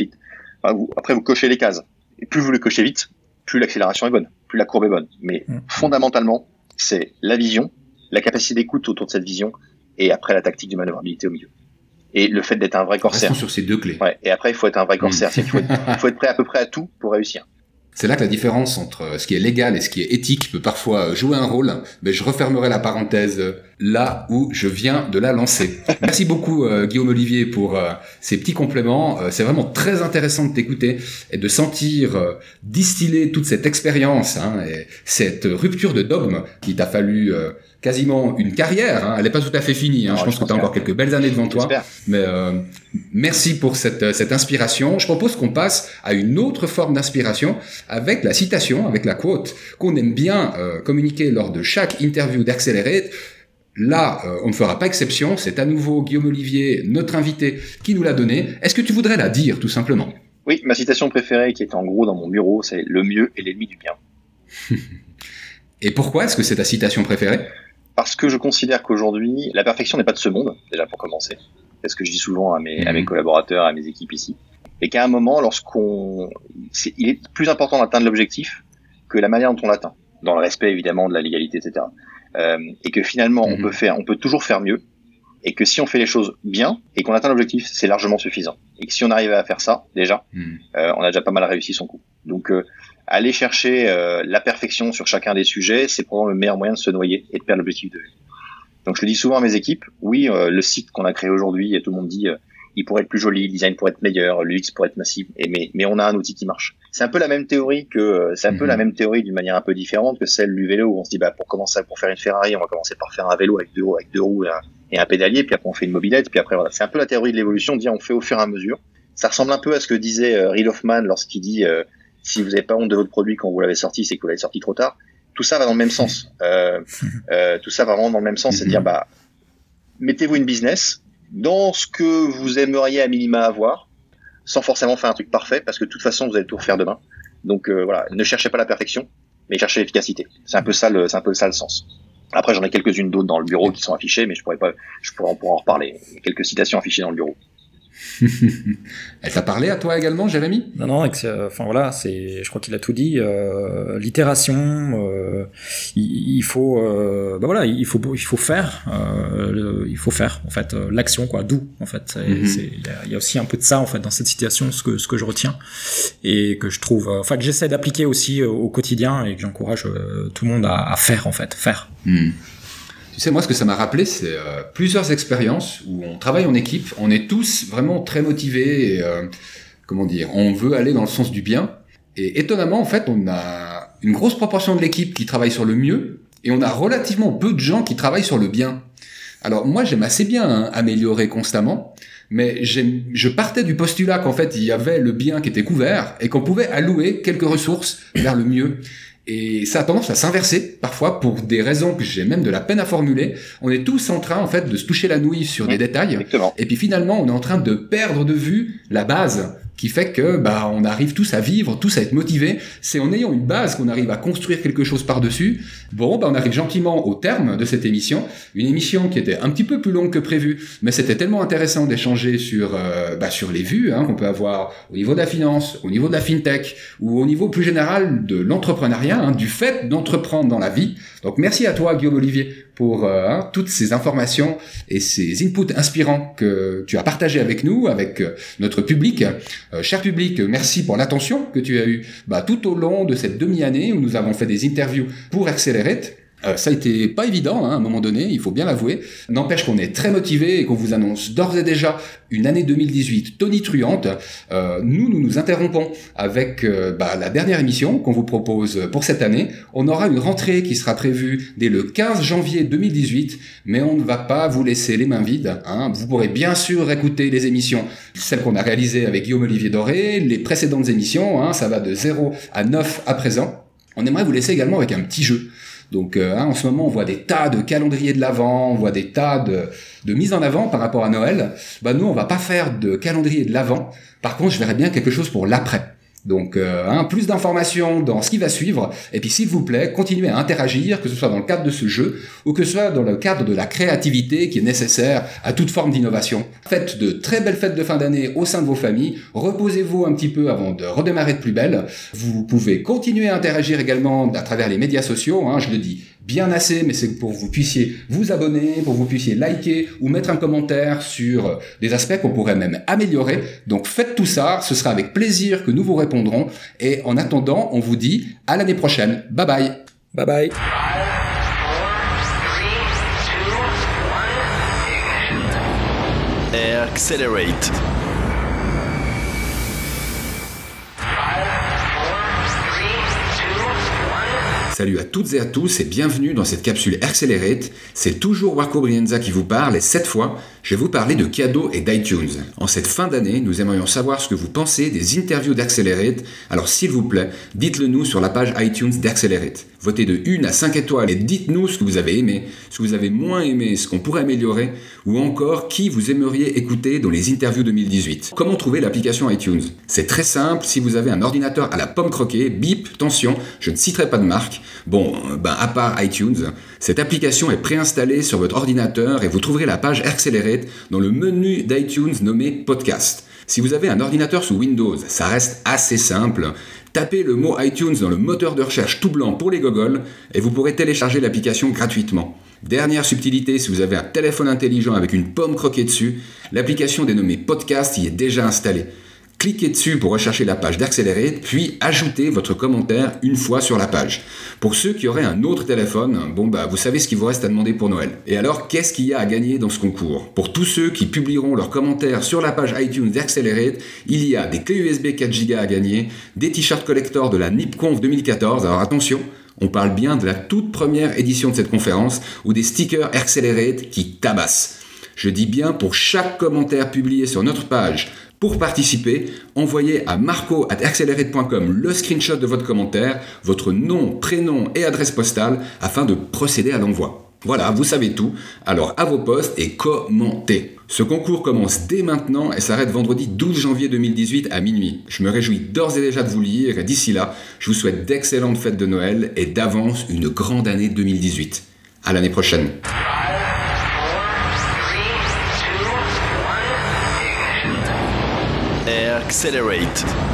vous, après vous cochez les cases. Et plus vous le cochez vite, plus l'accélération est bonne, plus la courbe est bonne. Mais mhm. fondamentalement, c'est la vision, la capacité d'écoute autour de cette vision, et après la tactique de manœuvrabilité au milieu et le fait d'être un vrai corsaire. Restons sur ces deux clés. Ouais, et après, il faut être un vrai corsaire. Il faut, faut, être prêt à peu près à tout pour réussir. C'est là que la différence entre ce qui est légal et ce qui est éthique peut parfois jouer un rôle, mais je refermerai la parenthèse là où je viens de la lancer. Merci beaucoup euh, Guillaume Olivier pour euh, ces petits compléments. Euh, c'est vraiment très intéressant de t'écouter et de sentir distiller toute cette expérience hein, et cette rupture de dogme qui t'a fallu quasiment une carrière. Hein. Elle n'est pas tout à fait finie. Hein. je pense que tu as encore quelques belles années devant toi. Mais merci pour cette, cette inspiration. Je propose qu'on passe à une autre forme d'inspiration avec la citation, avec la quote qu'on aime bien communiquer lors de chaque interview d'Accelerate. Là, euh, on ne fera pas exception. C'est à nouveau Guillaume Olivier, notre invité, qui nous l'a donné. Est-ce que tu voudrais la dire, tout simplement? Oui, ma citation préférée, qui est en gros dans mon bureau, c'est Le mieux est l'ennemi du bien. (laughs) Et pourquoi est-ce que c'est ta citation préférée? Parce que je considère qu'aujourd'hui, la perfection n'est pas de ce monde, déjà pour commencer. C'est ce que je dis souvent à mes, à mes mhm. collaborateurs, à mes équipes ici. Et qu'à un moment, lorsqu'on, il est plus important d'atteindre l'objectif que la manière dont on l'atteint, dans le respect évidemment de la légalité, etc. Euh, et que finalement, on mhm. peut faire, on peut toujours faire mieux, et que si on fait les choses bien et qu'on atteint l'objectif, c'est largement suffisant. Et que si on arrive à faire ça, déjà, mhm. euh, on a déjà pas mal réussi son coup. Donc, euh, aller chercher euh, la perfection sur chacun des sujets, c'est probablement le meilleur moyen de se noyer et de perdre l'objectif de vue. Donc je le dis souvent à mes équipes, oui, euh, le site qu'on a créé aujourd'hui, et tout le monde dit, euh, il pourrait être plus joli, le design pourrait être meilleur, l'UX pourrait être massif, et mais, mais on a un outil qui marche. C'est un peu la même théorie que, c'est un peu la mhm. même théorie d'une manière un peu différente que celle du vélo où on se dit, bah pour commencer, pour faire une Ferrari, on va commencer par faire un vélo avec deux roues, avec deux roues et un, pédalier, puis après on fait une mobilette, puis après voilà. C'est un peu la théorie de l'évolution, dire on fait au fur et à mesure. Ça ressemble un peu à ce que disait euh, Reid Hoffman lorsqu'il dit si vous n'avez pas honte de votre produit quand vous l'avez sorti, c'est que vous l'avez sorti trop tard. Tout ça va dans le même sens. Euh, (laughs) euh, tout ça va vraiment dans le même sens, c'est à dire mhm. bah mettez-vous une business dans ce que vous aimeriez à minima avoir, sans forcément faire un truc parfait, parce que de toute façon vous allez tout refaire demain. Donc euh, voilà, ne cherchez pas la perfection, mais cherchez l'efficacité. C'est un peu ça le, c'est un peu ça le sens. Après j'en ai quelques-unes d'autres dans le bureau qui sont affichées, mais je pourrais pas, je pourrais, en reparler. quelques citations affichées dans le bureau. Elle t'a parlé à toi également, Jérémy? Non, non, enfin voilà, c'est, je crois qu'il a tout dit. Euh, l'itération, euh, il, faut, euh, bah voilà, il faut, il faut faire, il faut faire en fait l'action quoi, d'où en fait. Mhm. Il y, a aussi un peu de ça en fait dans cette situation, ce que ce que je retiens et que je trouve, enfin que j'essaie d'appliquer aussi au quotidien et que j'encourage tout le monde à, faire en fait, faire. Mhm. Tu sais, moi, ce que ça m'a rappelé, c'est euh, plusieurs expériences où on travaille en équipe, on est tous vraiment très motivés et, euh, comment dire, on veut aller dans le sens du bien. Et étonnamment, en fait, on a une grosse proportion de l'équipe qui travaille sur le mieux et on a relativement peu de gens qui travaillent sur le bien. Alors moi, j'aime assez bien hein, améliorer constamment, mais je partais du postulat qu'en fait, il y avait le bien qui était couvert et qu'on pouvait allouer quelques ressources vers le mieux. Et ça a tendance à s'inverser parfois pour des raisons que j'ai même de la peine à formuler. On est tous en train en fait de se toucher la nouille sur des détails. Et puis finalement, on est en train de perdre de vue la base qui fait que bah on arrive tous à vivre, tous à être motivés. C'est en ayant une base qu'on arrive à construire quelque chose par-dessus. Bon, bah on arrive gentiment au terme de cette émission, une émission qui était un petit peu plus longue que prévu, mais c'était tellement intéressant d'échanger sur euh, bah, sur les vues hein, qu'on peut avoir au niveau de la finance, au niveau de la fintech ou au niveau plus général de l'entrepreneuriat, hein, du fait d'entreprendre dans la vie. Donc merci à toi Guillaume Olivier pour euh, hein, toutes ces informations et ces inputs inspirants que tu as partagés avec nous, avec euh, notre public. Euh, cher public, merci pour l'attention que tu as eue bah, tout au long de cette demi-année où nous avons fait des interviews pour Accelerate. Euh, ça a été pas évident hein, à un moment donné, il faut bien l'avouer. N'empêche qu'on est très motivé et qu'on vous annonce d'ores et déjà une année 2018 tonitruante. Euh, nous, nous nous interrompons avec euh, bah, la dernière émission qu'on vous propose pour cette année. On aura une rentrée qui sera prévue dès le 15 janvier 2018, mais on ne va pas vous laisser les mains vides. Hein. Vous pourrez bien sûr écouter les émissions, celles qu'on a réalisées avec Guillaume Olivier Doré, les précédentes émissions, hein, ça va de 0 à 9 à présent. On aimerait vous laisser également avec un petit jeu. Donc euh, hein, en ce moment, on voit des tas de calendriers de l'avant, on voit des tas de, de mise en avant par rapport à Noël. Bah nous, on va pas faire de calendrier de l'avant. Par contre, je verrais bien quelque chose pour l'après. Donc, euh, hein, plus d'informations dans ce qui va suivre. Et puis, s'il vous plaît, continuez à interagir, que ce soit dans le cadre de ce jeu ou que ce soit dans le cadre de la créativité qui est nécessaire à toute forme d'innovation. Faites de très belles fêtes de fin d'année au sein de vos familles. Reposez-vous un petit peu avant de redémarrer de plus belle. Vous pouvez continuer à interagir également à travers les médias sociaux. Hein, je le dis bien assez, mais c'est pour que vous puissiez vous abonner, pour que vous puissiez liker ou mettre un commentaire sur des aspects qu'on pourrait même améliorer. Donc faites tout ça, ce sera avec plaisir que nous vous répondrons. Et en attendant, on vous dit à l'année prochaine. Bye bye. Bye bye. Accelerate. Salut à toutes et à tous et bienvenue dans cette capsule Accelerate. C'est toujours Marco Brienza qui vous parle et cette fois, je vais vous parler de cadeaux et d'iTunes. En cette fin d'année, nous aimerions savoir ce que vous pensez des interviews d'Accelerate. Alors s'il vous plaît, dites-le nous sur la page iTunes d'Accelerate. Votez de 1 à 5 étoiles et dites-nous ce que vous avez aimé, ce que vous avez moins aimé, ce qu'on pourrait améliorer, ou encore qui vous aimeriez écouter dans les interviews 2018. Comment trouver l'application iTunes? C'est très simple, si vous avez un ordinateur à la pomme croquée, bip, tension, je ne citerai pas de marque. Bon, ben à part iTunes, cette application est préinstallée sur votre ordinateur et vous trouverez la page Accelerate dans le menu d'iTunes nommé Podcast. Si vous avez un ordinateur sous Windows, ça reste assez simple. Tapez le mot iTunes dans le moteur de recherche tout blanc pour les gogoles et vous pourrez télécharger l'application gratuitement. Dernière subtilité, si vous avez un téléphone intelligent avec une pomme croquée dessus, l'application dénommée Podcast y est déjà installée. Cliquez dessus pour rechercher la page d'Accelerate, puis ajoutez votre commentaire une fois sur la page. Pour ceux qui auraient un autre téléphone, bon bah vous savez ce qu'il vous reste à demander pour Noël. Et alors, qu'est-ce qu'il y a à gagner dans ce concours? Pour tous ceux qui publieront leurs commentaires sur la page iTunes d'Accelerate, il y a des clés USB 4Go à gagner, des t-shirts collector de la NIPConf 2014, alors attention, on parle bien de la toute première édition de cette conférence, ou des stickers Accelerate qui tabassent. Je dis bien pour chaque commentaire publié sur notre page, pour participer, envoyez à marco.accelerate.com le screenshot de votre commentaire, votre nom, prénom et adresse postale afin de procéder à l'envoi. Voilà, vous savez tout. Alors à vos postes et commentez. Ce concours commence dès maintenant et s'arrête vendredi 12 janvier 2018 à minuit. Je me réjouis d'ores et déjà de vous lire et d'ici là, je vous souhaite d'excellentes fêtes de Noël et d'avance une grande année 2018. À l'année prochaine. Accelerate.